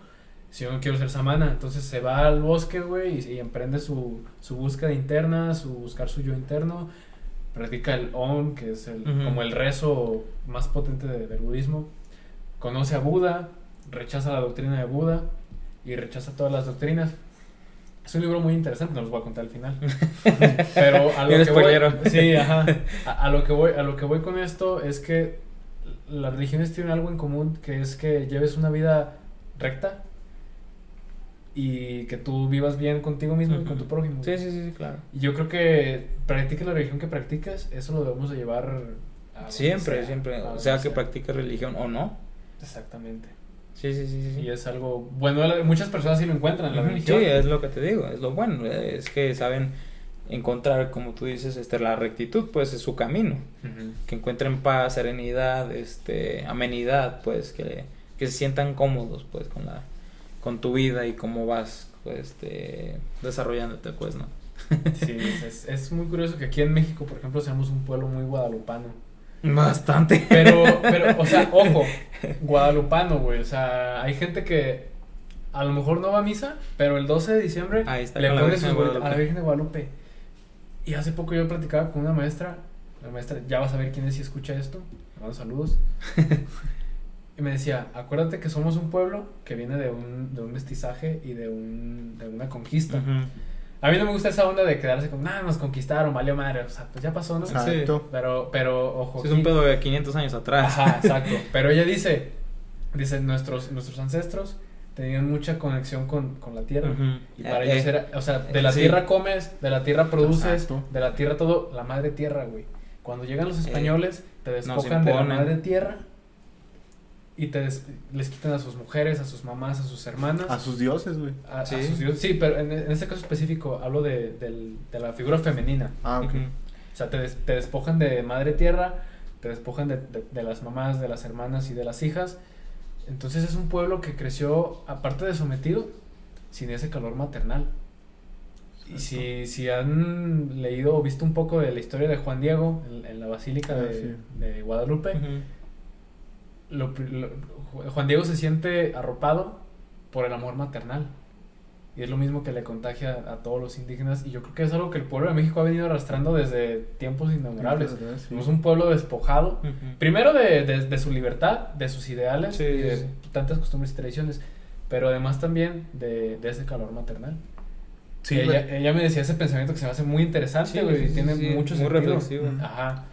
si yo no quiero ser samana, entonces se va al bosque, güey, y, emprende su, su búsqueda interna, su buscar su yo interno, practica el Om, que es el, como el rezo más potente del budismo, conoce a Buda, rechaza la doctrina de Buda y rechaza todas las doctrinas. Es un libro muy interesante, no los voy a contar al final. Pero a lo que voy, sí, ajá, a, lo que voy, a lo que voy con esto es que las religiones tienen algo en común, que es que lleves una vida recta, y que tú vivas bien contigo mismo y con tu prójimo. Sí, sí, sí, claro. Y yo creo que practiques la religión que practicas, eso lo debemos de llevar a Siempre, siempre, o sea, que practiques religión o no. Exactamente. Sí, sí, sí, sí. Y es algo bueno, muchas personas sí lo encuentran en la religión. Sí, es lo que te digo, es lo bueno, es que saben encontrar, como tú dices, este, la rectitud, pues es su camino, que encuentren paz, serenidad, este, amenidad, pues que, que se sientan cómodos, pues con la con tu vida y cómo vas pues, este, desarrollándote, pues, ¿no? sí, es, es, muy curioso que aquí en México, por ejemplo, seamos un pueblo muy guadalupano. Bastante. Pero, pero, o sea, ojo, guadalupano, güey. O sea, hay gente que a lo mejor no va a misa, pero el 12 de diciembre le pone su a la Virgen de Guadalupe. Y hace poco yo platicaba con una maestra, la maestra, ya vas a ver quién es si escucha esto, me saludos. Y me decía, acuérdate que somos un pueblo que viene de un, de un mestizaje y de, un, de una conquista. A mí no me gusta esa onda de quedarse con, nada, nos conquistaron, valió madre. O sea, pues ya pasó, ¿no? Exacto. Pero, pero, ojo. es un pedo de 500 años atrás. Ajá, exacto. pero ella dice, dice, nuestros, nuestros ancestros tenían mucha conexión con, con la tierra. Y para ellos eh, era, o sea, de la tierra comes, de la tierra produces, de la tierra todo, la madre tierra, güey. Cuando llegan los eh, españoles, te despojan de la madre tierra y te les quitan a sus mujeres, a sus mamás, a sus hermanas. A sus dioses, güey. A, ¿Sí? sus dioses. Sí, pero en, en, este caso específico hablo de, de la figura femenina. Ah, ok. O sea, te, te, despojan de madre tierra, te despojan de, de, las mamás, de las hermanas y de las hijas. Entonces es un pueblo que creció, aparte de sometido, sin ese calor maternal. Y si, si han leído o visto un poco de la historia de Juan Diego en, la Basílica ah, de, de, Guadalupe, Juan Diego se siente arropado por el amor maternal. Y es lo mismo que le contagia a todos los indígenas. Y yo creo que es algo que el pueblo de México ha venido arrastrando desde tiempos inmemorables. Somos un pueblo despojado, primero de, su libertad, de sus ideales y de tantas costumbres y tradiciones, pero además también de, ese calor maternal. Sí, ella, me decía ese pensamiento que se me hace muy interesante, güey, y tiene mucho muy reflexivo. Ajá.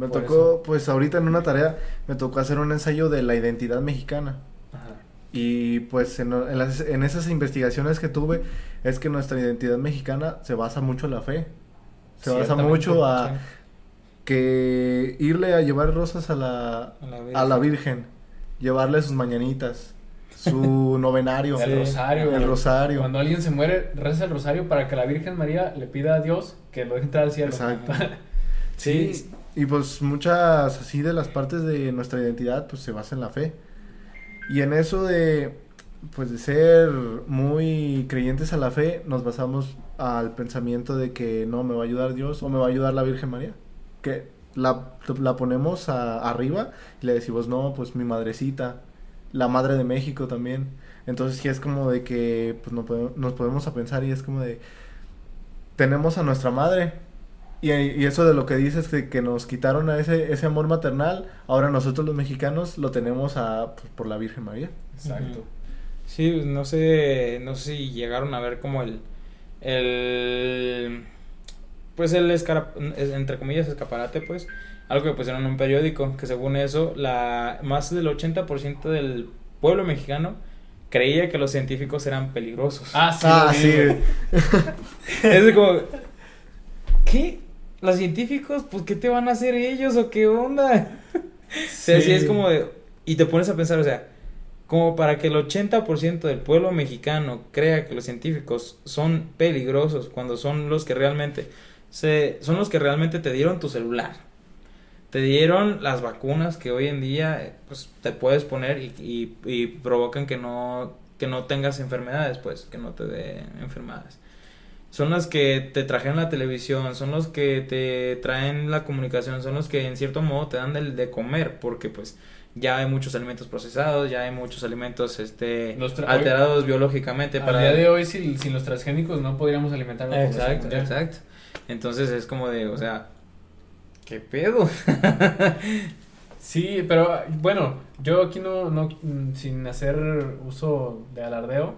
Me tocó, pues ahorita en una tarea, me tocó hacer un ensayo de la identidad mexicana. Ajá. Y pues en, en, esas investigaciones que tuve, es que nuestra identidad mexicana se basa mucho en la fe. Se basa mucho a que irle a llevar rosas a la, a la, Virgen. llevarle sus mañanitas, su novenario. el rosario. El rosario. Cuando alguien se muere, reza el rosario para que la Virgen María le pida a Dios que lo deje entrar al cielo. Exacto. sí. Y pues muchas así de las partes de nuestra identidad pues se basa en la fe. Y en eso de pues de ser muy creyentes a la fe, nos basamos al pensamiento de que no me va a ayudar Dios o me va a ayudar la Virgen María. Que la, la ponemos arriba y le decimos, no, pues mi madrecita, la madre de México también. Entonces sí es como de que pues no podemos, nos podemos a pensar y es como de, tenemos a nuestra madre, y, y, eso de lo que dices que, que nos quitaron a ese, ese amor maternal, ahora nosotros los mexicanos lo tenemos a, pues, por la Virgen María. Exacto. Sí, no sé, no sé si llegaron a ver como el, el pues el entre comillas escaparate, pues, algo que pusieron en un periódico, que según eso, la más del 80% del pueblo mexicano creía que los científicos eran peligrosos. Ah, sí. Ah, sí. es como, ¿qué? Los científicos, pues, ¿qué te van a hacer ellos o qué onda? Sí. así es como de... Y te pones a pensar, o sea, como para que el 80% del pueblo mexicano crea que los científicos son peligrosos cuando son los que realmente se son los que realmente te dieron tu celular. Te dieron las vacunas que hoy en día pues te puedes poner y, y, y provocan que no que no tengas enfermedades, pues, que no te dé enfermedades son los que te trajeron la televisión, son los que te traen la comunicación, son los que en cierto modo te dan el de comer, porque pues ya hay muchos alimentos procesados, ya hay muchos alimentos este alterados biológicamente. Para... día de hoy sin, sin los transgénicos no podríamos alimentarnos. Exacto, exacto. Entonces es como de, o sea, ¿qué pedo? sí, pero bueno, yo aquí no, no, sin hacer uso de alardeo,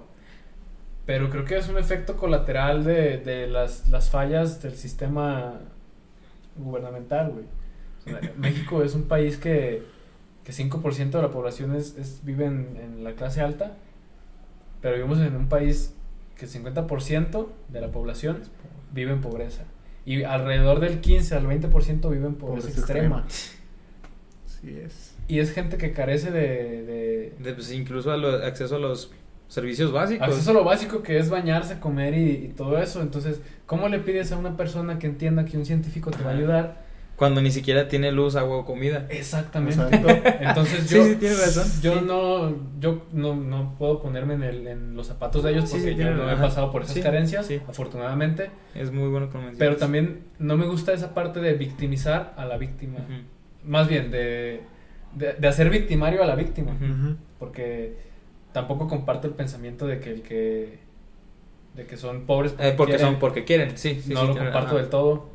pero creo que es un efecto colateral de, de las, las fallas del sistema gubernamental, güey. México es un país que, que 5% de la población es, es vive en, la clase alta, pero vivimos en un país que 50% de la población vive en pobreza. Y alrededor del 15 al 20% vive en pobreza, extrema. Así es. Y es gente que carece de... de, de pues, incluso acceso a los servicios básicos. Acceso a lo básico que es bañarse, comer y, todo eso. Entonces, ¿cómo le pides a una persona que entienda que un científico te va a ayudar? Cuando ni siquiera tiene luz, agua o comida. Exactamente. Entonces yo, sí, sí, razón. Yo no, yo no, no puedo ponerme en, el, en los zapatos de ellos porque yo no he pasado por esas carencias, afortunadamente. Es muy bueno que Pero también no me gusta esa parte de victimizar a la víctima. Más bien, de, de, hacer victimario a la víctima. Porque tampoco comparto el pensamiento de que el que de que son pobres porque, eh, porque son porque quieren sí, no lo comparto del todo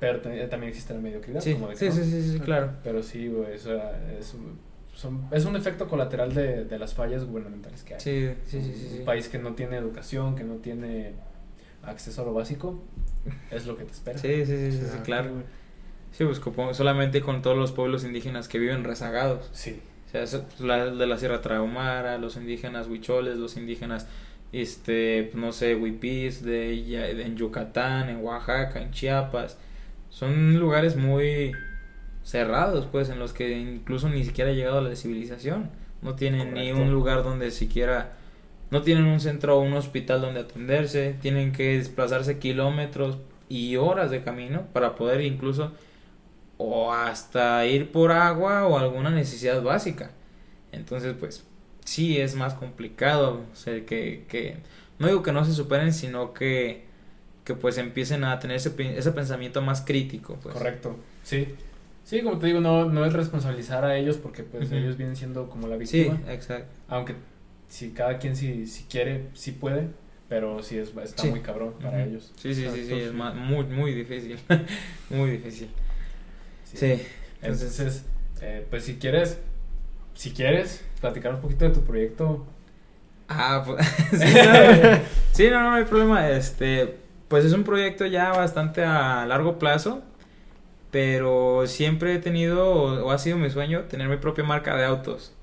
pero también existe la mediocridad sí, como sí, sí, sí, sí, claro. Pero sí güey eso es son, es un efecto colateral de, de, las fallas gubernamentales que hay. Sí sí sí, sí, un país que no tiene educación que no tiene acceso a lo básico es lo que te espera. Sí sí sí, sí, claro sí pues solamente con todos los pueblos indígenas que viven rezagados. Sí o sea, la, de la Sierra Trahumara, los indígenas huicholes, los indígenas, este, no sé, huipís, de, en Yucatán, en Oaxaca, en Chiapas. Son lugares muy cerrados, pues, en los que incluso ni siquiera ha llegado la civilización. No tienen ni un lugar donde siquiera... No tienen un centro o un hospital donde atenderse. Tienen que desplazarse kilómetros y horas de camino para poder incluso o hasta ir por agua o alguna necesidad básica. Entonces, pues sí es más complicado, o sea, que, que no digo que no se superen, sino que, que pues empiecen a tener ese, ese pensamiento más crítico. Pues. Correcto, sí. Sí, como te digo, no, no es responsabilizar a ellos porque pues ellos vienen siendo como la víctima. Sí, exacto. Aunque si cada quien si, si quiere, sí puede, pero sí es, está muy cabrón para ellos. Sí, sí, sí, sí, es muy, muy difícil, muy difícil. Sí. Entonces, eh, pues si quieres, si quieres platicar un poquito de tu proyecto, Ah, pues. sí, no, no, hay problema. Este, pues es un proyecto ya bastante a largo plazo. Pero siempre he tenido, o, ha sido mi sueño, tener mi propia marca de autos.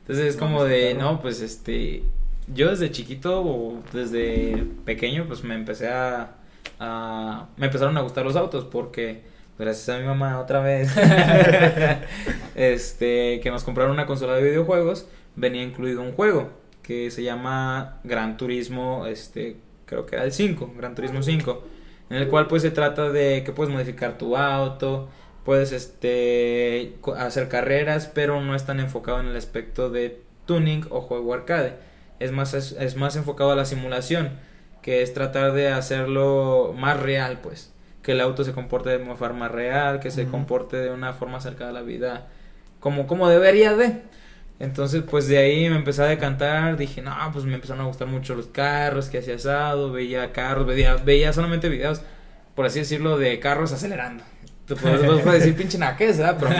Entonces es como de, no, pues este. Yo desde chiquito o desde pequeño, pues me empecé a, a. Me empezaron a gustar los autos porque gracias a mi mamá otra vez, este, que nos compraron una consola de videojuegos, venía incluido un juego que se llama Gran Turismo, este, creo que era el 5, Gran Turismo 5, en el cual pues se trata de que puedes modificar tu auto, puedes este hacer carreras, pero no es tan enfocado en el aspecto de tuning o juego arcade. Es más es, más enfocado a la simulación, que es tratar de hacerlo más real, pues, que el auto se comporte de una forma real, que se comporte de una forma cercana a la vida como como debería de. Entonces, pues de ahí me empecé a decantar, dije, no, pues me empezaron a gustar mucho los carros, que hacía asado, veía carros, veía, veía solamente videos, por así decirlo, de carros acelerando. Tú puedes, decir pinche ¿verdad? Pero me.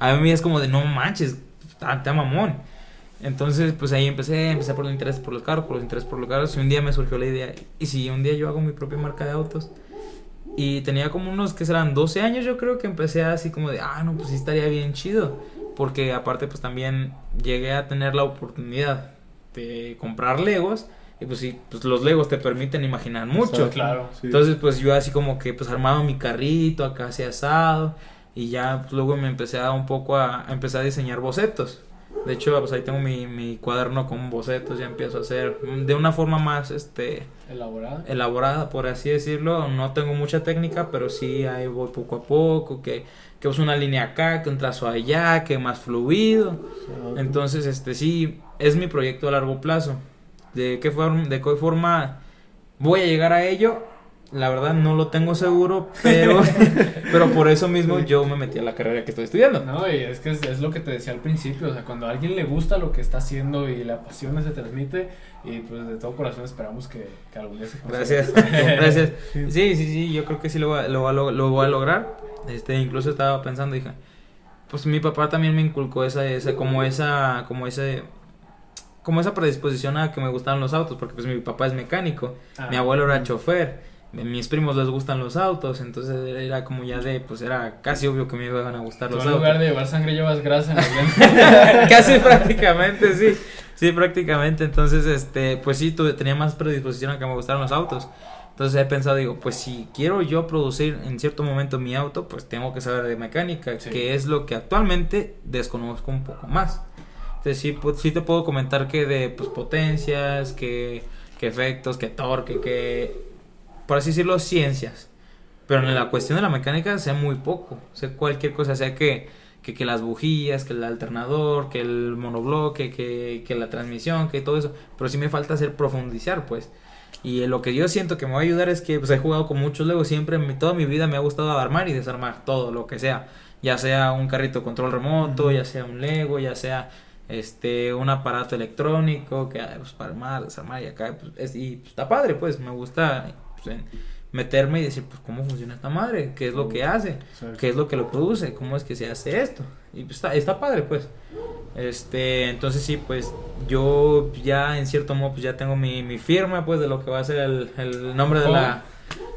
A mí es como de, no manches, te mamón. Entonces, pues ahí empecé, empecé por el interés por los carros, por los interés por los carros, y un día me surgió la idea, y si un día yo hago mi propia marca de autos, y tenía como unos, que serán? 12 años yo creo que empecé así como de, ah, no, pues sí estaría bien chido porque aparte pues también llegué a tener la oportunidad de comprar Legos y pues sí, pues los Legos te permiten imaginar mucho. claro. Entonces pues yo así como que pues armaba mi carrito acá así asado y ya pues, luego me empecé a un poco a, a, empezar a diseñar bocetos. De hecho, pues ahí tengo mi, mi cuaderno con bocetos, ya empiezo a hacer de una forma más este elaborada. Elaborada, por así decirlo. No tengo mucha técnica, pero sí ahí voy poco a poco, que que es una línea acá, que un trazo allá, que más fluido. Entonces, este sí, es mi proyecto a largo plazo. ¿De qué, forma, de qué forma voy a llegar a ello? La verdad no lo tengo seguro, pero, pero por eso mismo yo me metí a la carrera que estoy estudiando. No, y es que es, lo que te decía al principio, o sea, cuando a alguien le gusta lo que está haciendo y la pasión se transmite, y pues de todo corazón esperamos que, que algún día se Gracias, gracias. Sí, sí, sí, yo creo que sí lo, va, lo, lo voy a lograr. Este, incluso estaba pensando, dije, pues mi papá también me inculcó esa, esa, como esa, como ese, como esa predisposición a que me gustaban los autos, porque pues mi papá es mecánico, ah, mi abuelo era chofer, mis primos les gustan los autos, entonces era como ya de, pues era casi obvio que me iban a gustar los autos. En lugar de llevar sangre llevas grasa en Casi prácticamente, sí, sí, prácticamente, entonces, este, pues sí, tuve, tenía más predisposición a que me gustaran los autos. Entonces he pensado, digo, pues si quiero yo producir en cierto momento mi auto, pues tengo que saber de mecánica, que es lo que actualmente desconozco un poco más. Entonces sí, pues, sí te puedo comentar que de pues, potencias, que, que efectos, que torque, que, por así decirlo, ciencias. Pero en la cuestión de la mecánica sé muy poco, sé cualquier cosa, sea que, que, que las bujías, que el alternador, que el monobloque, que, que la transmisión, que todo eso. Pero sí me falta hacer profundizar, pues. Y lo que yo siento que me va a ayudar es que pues, he jugado con muchos Legos. Siempre, en toda mi vida me ha gustado armar y desarmar todo lo que sea. Ya sea un carrito control remoto, ya sea un Lego, ya sea este un aparato electrónico que pues, para armar, desarmar y acá. Pues, y pues, está padre, pues me gusta pues, meterme y decir, pues, ¿cómo funciona esta madre? ¿Qué es lo que hace? ¿Qué es lo que lo produce? ¿Cómo es que se hace esto? Y pues, está, está padre, pues. Este, entonces sí, pues yo ya en cierto modo pues ya tengo mi, mi firma pues de lo que va a ser el, el nombre de la,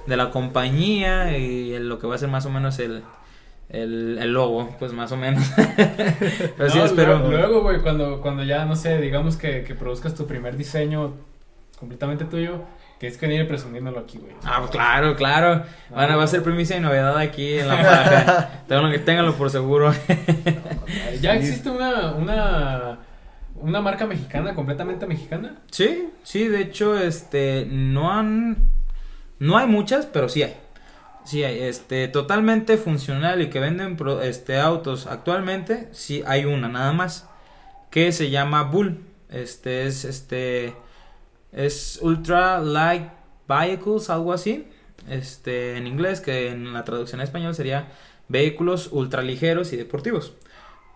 de la compañía y lo que va a ser más o menos el, el, el logo, pues más o menos. Así espero. Luego, güey, cuando, cuando ya, no sé, digamos que, que produzcas tu primer diseño completamente tuyo, que es que viene presumiéndolo aquí, güey. Ah, pues claro, claro. Bueno, va a ser primicia y novedad aquí en la paja. Tengo que ténganlo por seguro. ¿Ya existe una, una, una marca mexicana, completamente mexicana? Sí, sí, de hecho, este, no han, no hay muchas, pero sí hay. Sí hay, este, totalmente funcional y que venden este, autos actualmente, sí hay una nada más, que se llama Bull. Este es, este es Ultra Light Vehicles, algo así. Este, en inglés, que en la traducción en español sería vehículos ultraligeros y deportivos.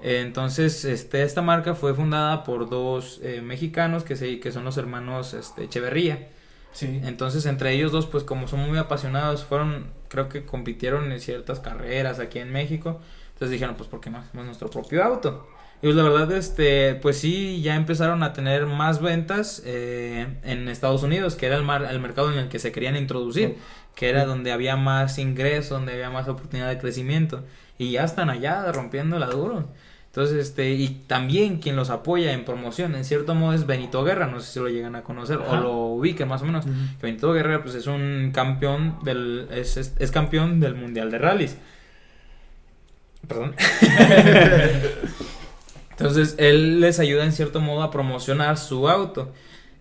Entonces, este, esta marca fue fundada por dos eh, mexicanos que, se, que son los hermanos este, Echeverría. Sí. Entonces, entre ellos dos, pues como son muy apasionados, fueron, creo que compitieron en ciertas carreras aquí en México. Entonces dijeron, pues, ¿por qué no hacemos nuestro propio auto? Y pues la verdad, este, pues sí, ya empezaron a tener más ventas eh, en Estados Unidos, que era el, mar, el mercado en el que se querían introducir, que era donde había más ingreso, donde había más oportunidad de crecimiento. Y ya están allá rompiendo la duro. Entonces, este, y también quien los apoya en promoción, en cierto modo, es Benito Guerra, no sé si lo llegan a conocer o lo ubiquen más o menos. Benito Guerra, pues es un campeón del, es, es, campeón del Mundial de Rallys. Perdón. Entonces, él les ayuda en cierto modo a promocionar su auto.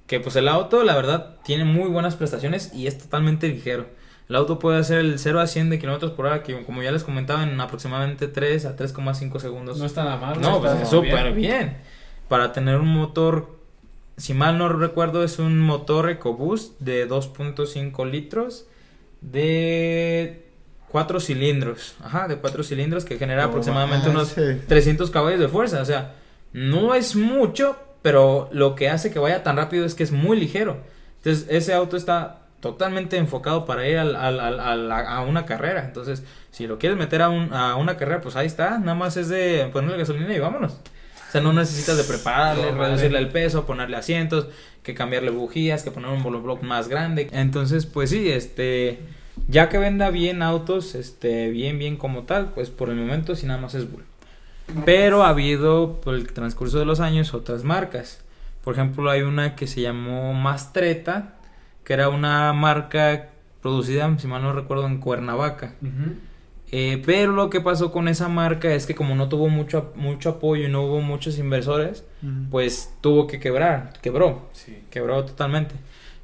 Que pues el auto, la verdad, tiene muy buenas prestaciones y es totalmente ligero. El auto puede hacer el 0 a 100 de kilómetros por hora, que como ya les comentaba, en aproximadamente 3 a 3,5 segundos. No está nada mal. No, pues súper bien. Para tener un motor, si mal no recuerdo, es un motor EcoBoost de 2.5 litros de 4 cilindros. Ajá, de 4 cilindros que genera aproximadamente unos 300 caballos de fuerza. O sea, no es mucho, pero lo que hace que vaya tan rápido es que es muy ligero. Entonces, ese auto está totalmente enfocado para ir al, a una carrera. Entonces, si lo quieres meter a, un, a una carrera, pues ahí está. Nada más es de ponerle gasolina y vámonos. O sea, no necesitas de prepararle, reducirle el peso, ponerle asientos, que cambiarle bujías, que poner un monobloc más grande. Entonces, pues sí, este, ya que venda bien autos, este, bien, bien como tal, pues por el momento sí nada más es Bull. Pero ha habido, por el transcurso de los años, otras marcas. Por ejemplo, hay una que se llamó Mastreta, que era una marca producida, si mal no recuerdo, en Cuernavaca. Eh, pero lo que pasó con esa marca es que como no tuvo mucho, mucho apoyo y no hubo muchos inversores, pues tuvo que quebrar, quebró, quebró totalmente.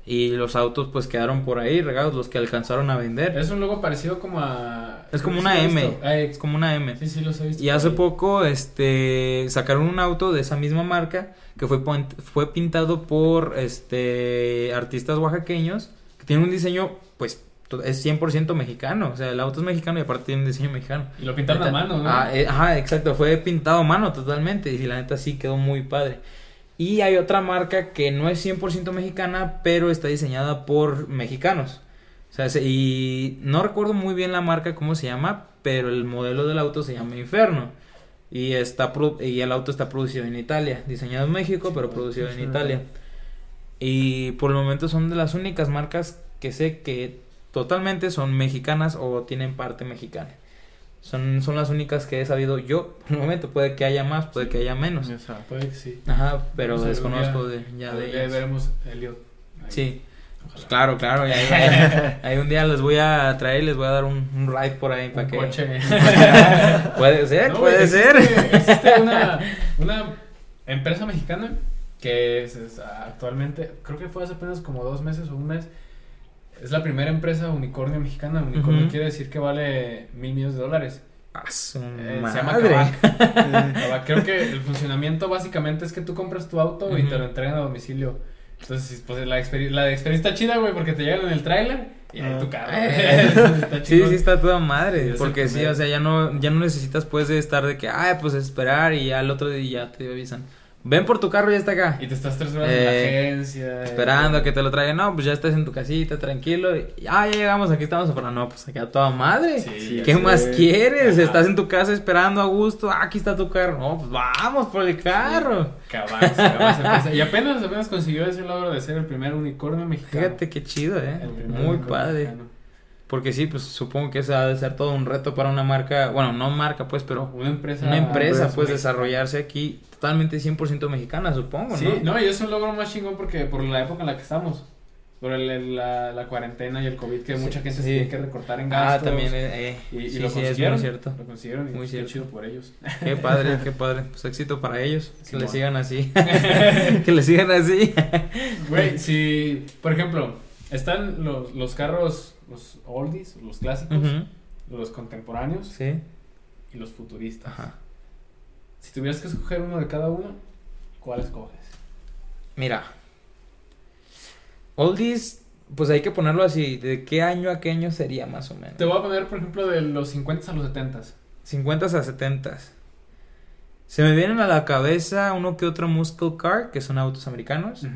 Y los autos pues quedaron por ahí regados, los que alcanzaron a vender. Es un logo parecido como a... Es como una M, es como una M. Sí, sí, los he visto. Y hace poco este sacaron un auto de esa misma marca que fue, fue pintado por este artistas oaxaqueños, que tiene un diseño pues es 100% mexicano, o sea, el auto es mexicano y aparte tiene un diseño mexicano. Y lo pintaron a mano, ¿no? Ah, eh, ajá, exacto, fue pintado a mano totalmente y la neta sí quedó muy padre. Y hay otra marca que no es 100% mexicana, pero está diseñada por mexicanos. O sea, y no recuerdo muy bien la marca, cómo se llama, pero el modelo del auto se llama Inferno. Y, está y el auto está producido en Italia, diseñado en México, pero producido en Italia. Y por el momento son de las únicas marcas que sé que totalmente son mexicanas o tienen parte mexicana. Son, son las únicas que he sabido yo. Por el momento puede que haya más, puede que haya menos. puede que sí. Ajá, pero desconozco de, ya de ellas. veremos Elliot. Sí. Pues claro, claro. Ahí, un día les voy a traer y les voy a dar un, un ride por ahí para que. Coche. puede ser, puede ser. Existe una, una empresa mexicana que es, actualmente, creo que fue hace apenas como dos meses o un mes es la primera empresa unicornio mexicana. Unicornio quiere decir que vale mil millones de dólares. Ah, eh, se llama Kavak. Creo que el funcionamiento básicamente es que tú compras tu auto y te lo entregan a domicilio. Entonces, pues la, la experiencia está chida, güey, porque te llegan en el tráiler y ahí tu carro. sí, sí, está toda madre. porque sí, o sea, ya no, ya no necesitas, pues, de estar de que, ay, pues esperar y al otro día ya te avisan ven por tu carro y ya está acá. Y te estás tres horas en la eh, agencia. Esperando a que te lo traigan. No, pues ya estás en tu casita, tranquilo. Y, ah, ya llegamos, aquí estamos afuera. No, pues aquí a toda madre. ¿Qué más quieres? Estás en tu casa esperando a gusto. Ah, aquí está tu carro. No, pues vamos por el carro. Cabal, cabal, y apenas, apenas consiguió ese logro de ser el primer unicornio mexicano. Fíjate qué chido, eh. Muy padre. Porque sí, pues supongo que ese ha de ser todo un reto para una marca, bueno, no marca pues, pero una empresa, una empresa pues desarrollarse aquí totalmente 100% mexicana, supongo, sí, ¿no? y es un logro más chingón porque por la época en la que estamos. Por el, la, la, cuarentena y el COVID, que mucha gente se tiene que recortar en ah, gastos. Ah, también, eh, eh y, y lo consiguieron. Es muy cierto. Lo consiguieron y muy cierto. chido por ellos. Qué padre, qué padre. Pues éxito para ellos. que le sigan así. que le sigan así. Güey, si, por ejemplo, están los, los carros, los oldies, los clásicos, los contemporáneos sí. y los futuristas. Si tuvieras que escoger uno de cada uno, ¿cuál escoges? Mira, oldies, pues hay que ponerlo así, ¿de qué año a qué año sería más o menos? Te voy a poner, por ejemplo, de los 50 a los 70. 50 a 70. Se me vienen a la cabeza uno que otro Muscle Car, que son autos americanos,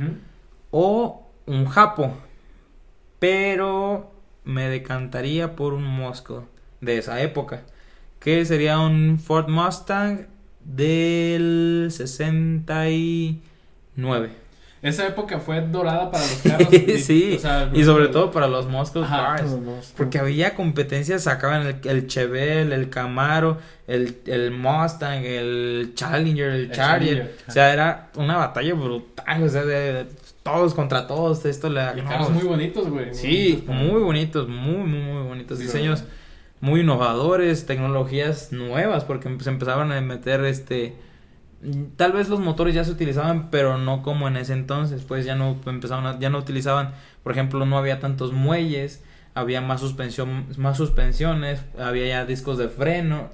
o un Japo, pero me decantaría por un Muscle de esa época, que sería un Ford Mustang del 69. Esa época fue dorada para los carros. sí, y sobre todo para los muscle cars. Porque había competencias, sacaban el, el Chevelle, el Camaro, el, el Mustang, el Challenger, el, Charger. O sea, era una batalla brutal. O sea, de, todos contra todos. Esto le carros muy bonitos, güey. Sí, muy bonitos, muy, muy, muy bonitos. Diseños muy innovadores, tecnologías nuevas, porque se empezaban a meter este tal vez los motores ya se utilizaban, pero no como en ese entonces, pues ya no empezaban ya no utilizaban, por ejemplo, no había tantos muelles, había más suspensión, más suspensiones, había ya discos de freno,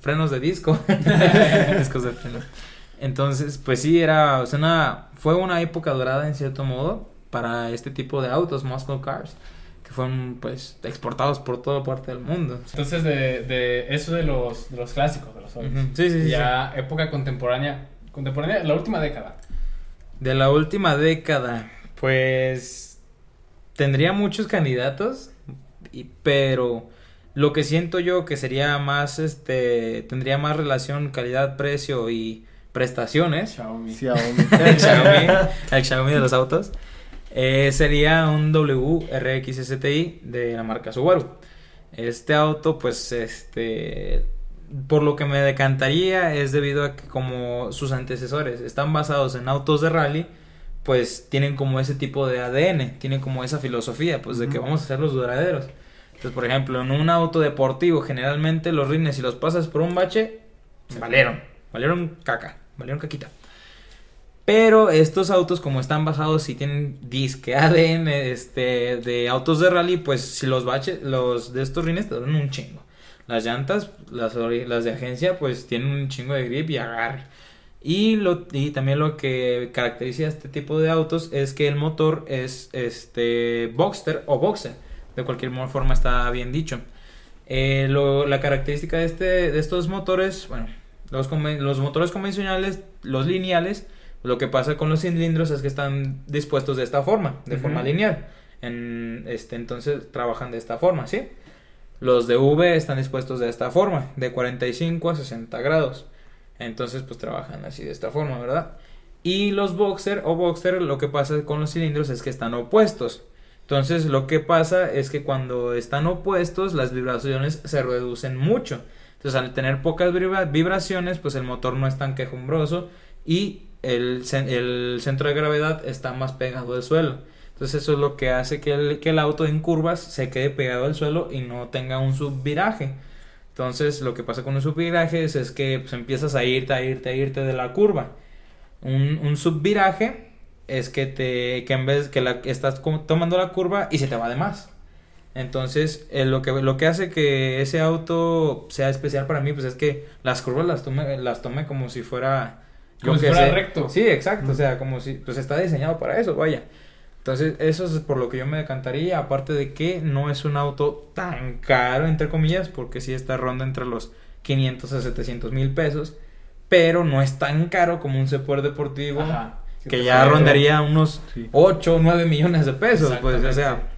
frenos de disco, discos de freno. Entonces, pues sí era, o sea, una, fue una época dorada en cierto modo para este tipo de autos, muscle cars fueron pues exportados por toda parte del mundo. Entonces de, de eso de los, de los clásicos, de los Sí, sí, sí. Ya época contemporánea, contemporánea, la última década. De la última década, pues tendría muchos candidatos, y, pero lo que siento yo que sería más, este, tendría más relación calidad-precio y prestaciones. Xiaomi. Xiaomi. el Xiaomi. El Xiaomi de los autos. Eh, sería un WRX STI de la marca Subaru. Este auto, pues, este, por lo que me decantaría es debido a que como sus antecesores están basados en autos de rally, pues tienen como ese tipo de ADN, tienen como esa filosofía, pues de que vamos a ser los duraderos. Entonces, por ejemplo, en un auto deportivo, generalmente los rines, si los pasas por un bache, valieron, valieron caca, valieron caquita. Pero estos autos, como están basados y tienen disque ADN este, de autos de rally, pues si los baches, los de estos rines te duran un chingo. Las llantas, las, de agencia, pues tienen un chingo de grip y agarre. Y, lo, y también lo que caracteriza a este tipo de autos es que el motor es este Boxster o Boxer. De cualquier forma está bien dicho. Eh, la característica de, este, de estos motores, bueno, los, los motores convencionales, los lineales, lo que pasa con los cilindros es que están dispuestos de esta forma, de forma lineal. En, este, entonces trabajan de esta forma, ¿sí? Los de V están dispuestos de esta forma, de 45 a 60 grados. Entonces, pues trabajan así de esta forma, ¿verdad? Y los boxer o boxer, lo que pasa con los cilindros es que están opuestos. Entonces, lo que pasa es que cuando están opuestos, las vibraciones se reducen mucho. Entonces, al tener pocas vibraciones, pues el motor no es tan quejumbroso y el, el, centro de gravedad está más pegado al suelo. Entonces eso es lo que hace que el, que el auto en curvas se quede pegado al suelo y no tenga un subviraje. Entonces lo que pasa con un subviraje es, que pues, empiezas a irte, a irte, a irte de la curva. Un, un subviraje es que te que en vez que la estás tomando la curva y se te va de más. Entonces, eh, lo, que, lo que hace que ese auto sea especial para mí, pues es que las curvas las tome, las tome como si fuera como si fuera recto. Sí, exacto. O sea, como si. Pues está diseñado para eso, vaya. Entonces, eso es por lo que yo me decantaría. Aparte de que no es un auto tan caro, entre comillas, porque sí está ronda entre los 500 a 700 mil pesos. Pero no es tan caro como un Sepuer deportivo. que ya rondaría unos 8 o 9 millones de pesos. Pues, o sea.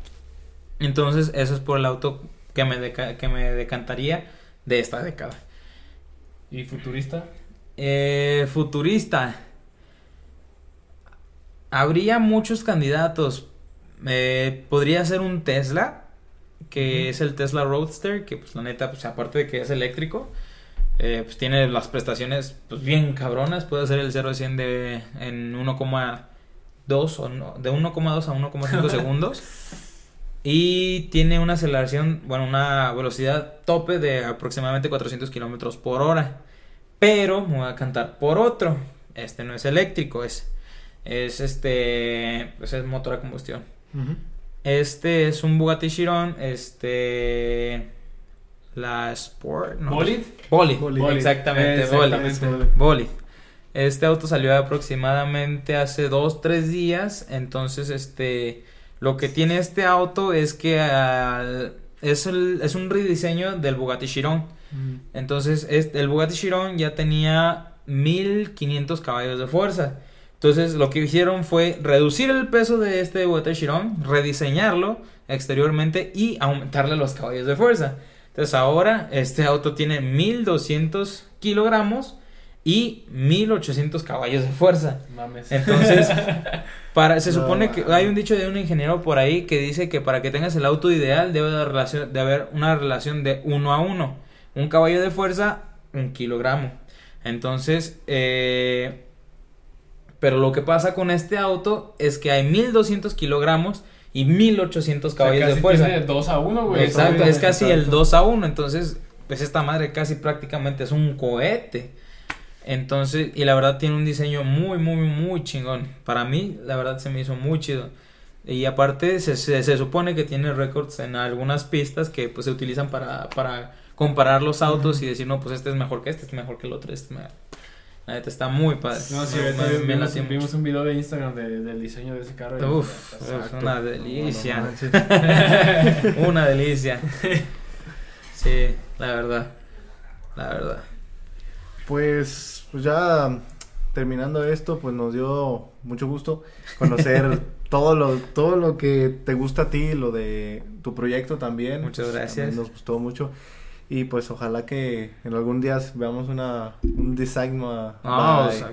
Entonces, eso es por el auto que me, que me decantaría de esta década. ¿Y futurista? Eh, futurista. Habría muchos candidatos. Eh, podría ser un Tesla, que es el Tesla Roadster, que pues la neta, pues aparte de que es eléctrico, eh, pues tiene las prestaciones pues bien cabronas. Puede hacer el 0 a 100 de, en 1,2 o no, de 1,2 a 1,5 segundos. Y tiene una aceleración, bueno, una velocidad tope de aproximadamente 400 kilómetros por hora. Pero me voy a cantar por otro. Este no es eléctrico, es, es este, pues es motor a combustión. Este es un Bugatti Chiron, este, la Sport, no, ¿Bolid? Bolid, exactamente, Bolid. Este auto salió aproximadamente hace dos, tres días, entonces este, lo que tiene este auto es que es, el, es un rediseño del Bugatti Chiron. Entonces, este, el Bugatti Chiron ya tenía 1500 caballos de fuerza. Entonces, lo que hicieron fue reducir el peso de este Bugatti Chiron, rediseñarlo exteriormente y aumentarle los caballos de fuerza. Entonces, ahora este auto tiene 1200 kilogramos y 1800 caballos de fuerza. Mames. Entonces, para, se supone que hay un dicho de un ingeniero por ahí que dice que para que tengas el auto ideal debe de, relación, de haber una relación de uno a uno. Un caballo de fuerza, un kilogramo. Entonces, eh, pero lo que pasa con este auto es que hay 1200 kilogramos y 1800 caballos de fuerza. Es 2 a 1, güey. Exacto, es casi el 2 a 1. Entonces, pues esta madre casi prácticamente es un cohete. Entonces, y la verdad tiene un diseño muy, muy, muy chingón. Para mí, la verdad se me hizo muy chido. Y aparte, se, se, supone que tiene récords en algunas pistas que pues se utilizan para, para comparar los autos y decir, no, pues este es mejor que este, este es mejor que el otro, este es mejor. La neta está muy padre. No, sí, vimos, un video de Instagram del diseño de ese carro. Uf, es una delicia. una delicia. sí, la verdad. La verdad. Pues, pues ya terminando esto, pues nos dio mucho gusto conocer todo lo todo lo que te gusta a ti, lo de tu proyecto también. Muchas gracias. nos gustó mucho. Y pues ojalá que en algún día veamos una, un design No,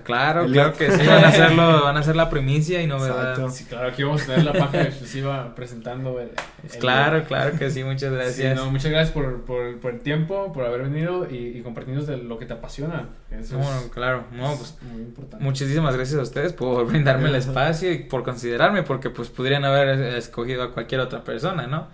claro, claro que sí, van a, hacerlo, van a hacer la primicia y novedad. Sí, claro, aquí vamos a tener la página exclusiva presentando el, Claro, claro que sí, muchas gracias. no, muchas gracias por, por, por, el tiempo, por haber venido y, y compartirnos de lo que te apasiona. Eso claro, no, pues muy importante. Muchísimas gracias a ustedes por brindarme el espacio y por considerarme, porque pues podrían haber escogido a cualquier otra persona, ¿no?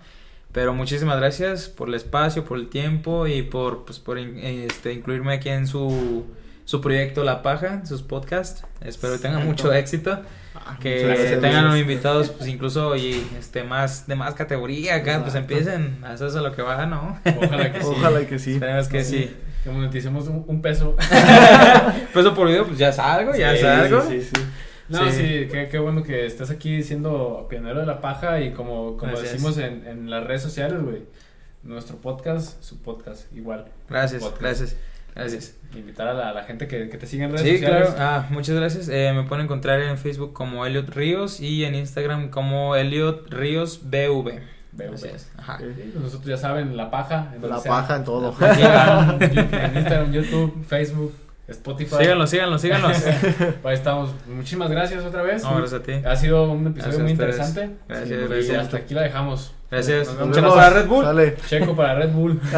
Pero muchísimas gracias por el espacio, por el tiempo y por, pues, por este, incluirme aquí en su, su proyecto La Paja, sus podcasts. Espero que tengan mucho éxito. Ah, que tengan invitados pues incluso y este más de más categoría acá pues empiecen a hacerse lo que va no ojalá que sí. Ojalá que sí. Esperemos que sí, que moneticemos un, peso. Peso por video pues ya es algo ya es algo sí, sí, no, sí, qué, qué, bueno que estás aquí siendo pionero de la paja y como, como decimos en, en las redes sociales, güey. Nuestro podcast, su podcast, igual. Gracias, gracias. Gracias. Invitar a la, gente que, que, te siga en redes sociales. Sí, claro. Ah, muchas gracias. Eh, me pueden encontrar en Facebook como Elliot Ríos y en Instagram como Elliot Ríos BV. BV. Ajá. Nosotros ya saben, La Paja. En la Paja en todo. en Instagram, YouTube, Facebook. Spotify. Síganlo, síganlo, síganlos. Ahí estamos. Muchísimas gracias otra vez. No, gracias a ti. Ha sido un episodio muy interesante. Gracias, gracias. hasta aquí la dejamos. Gracias. Checo para Red Bull. Checo para Red Bull.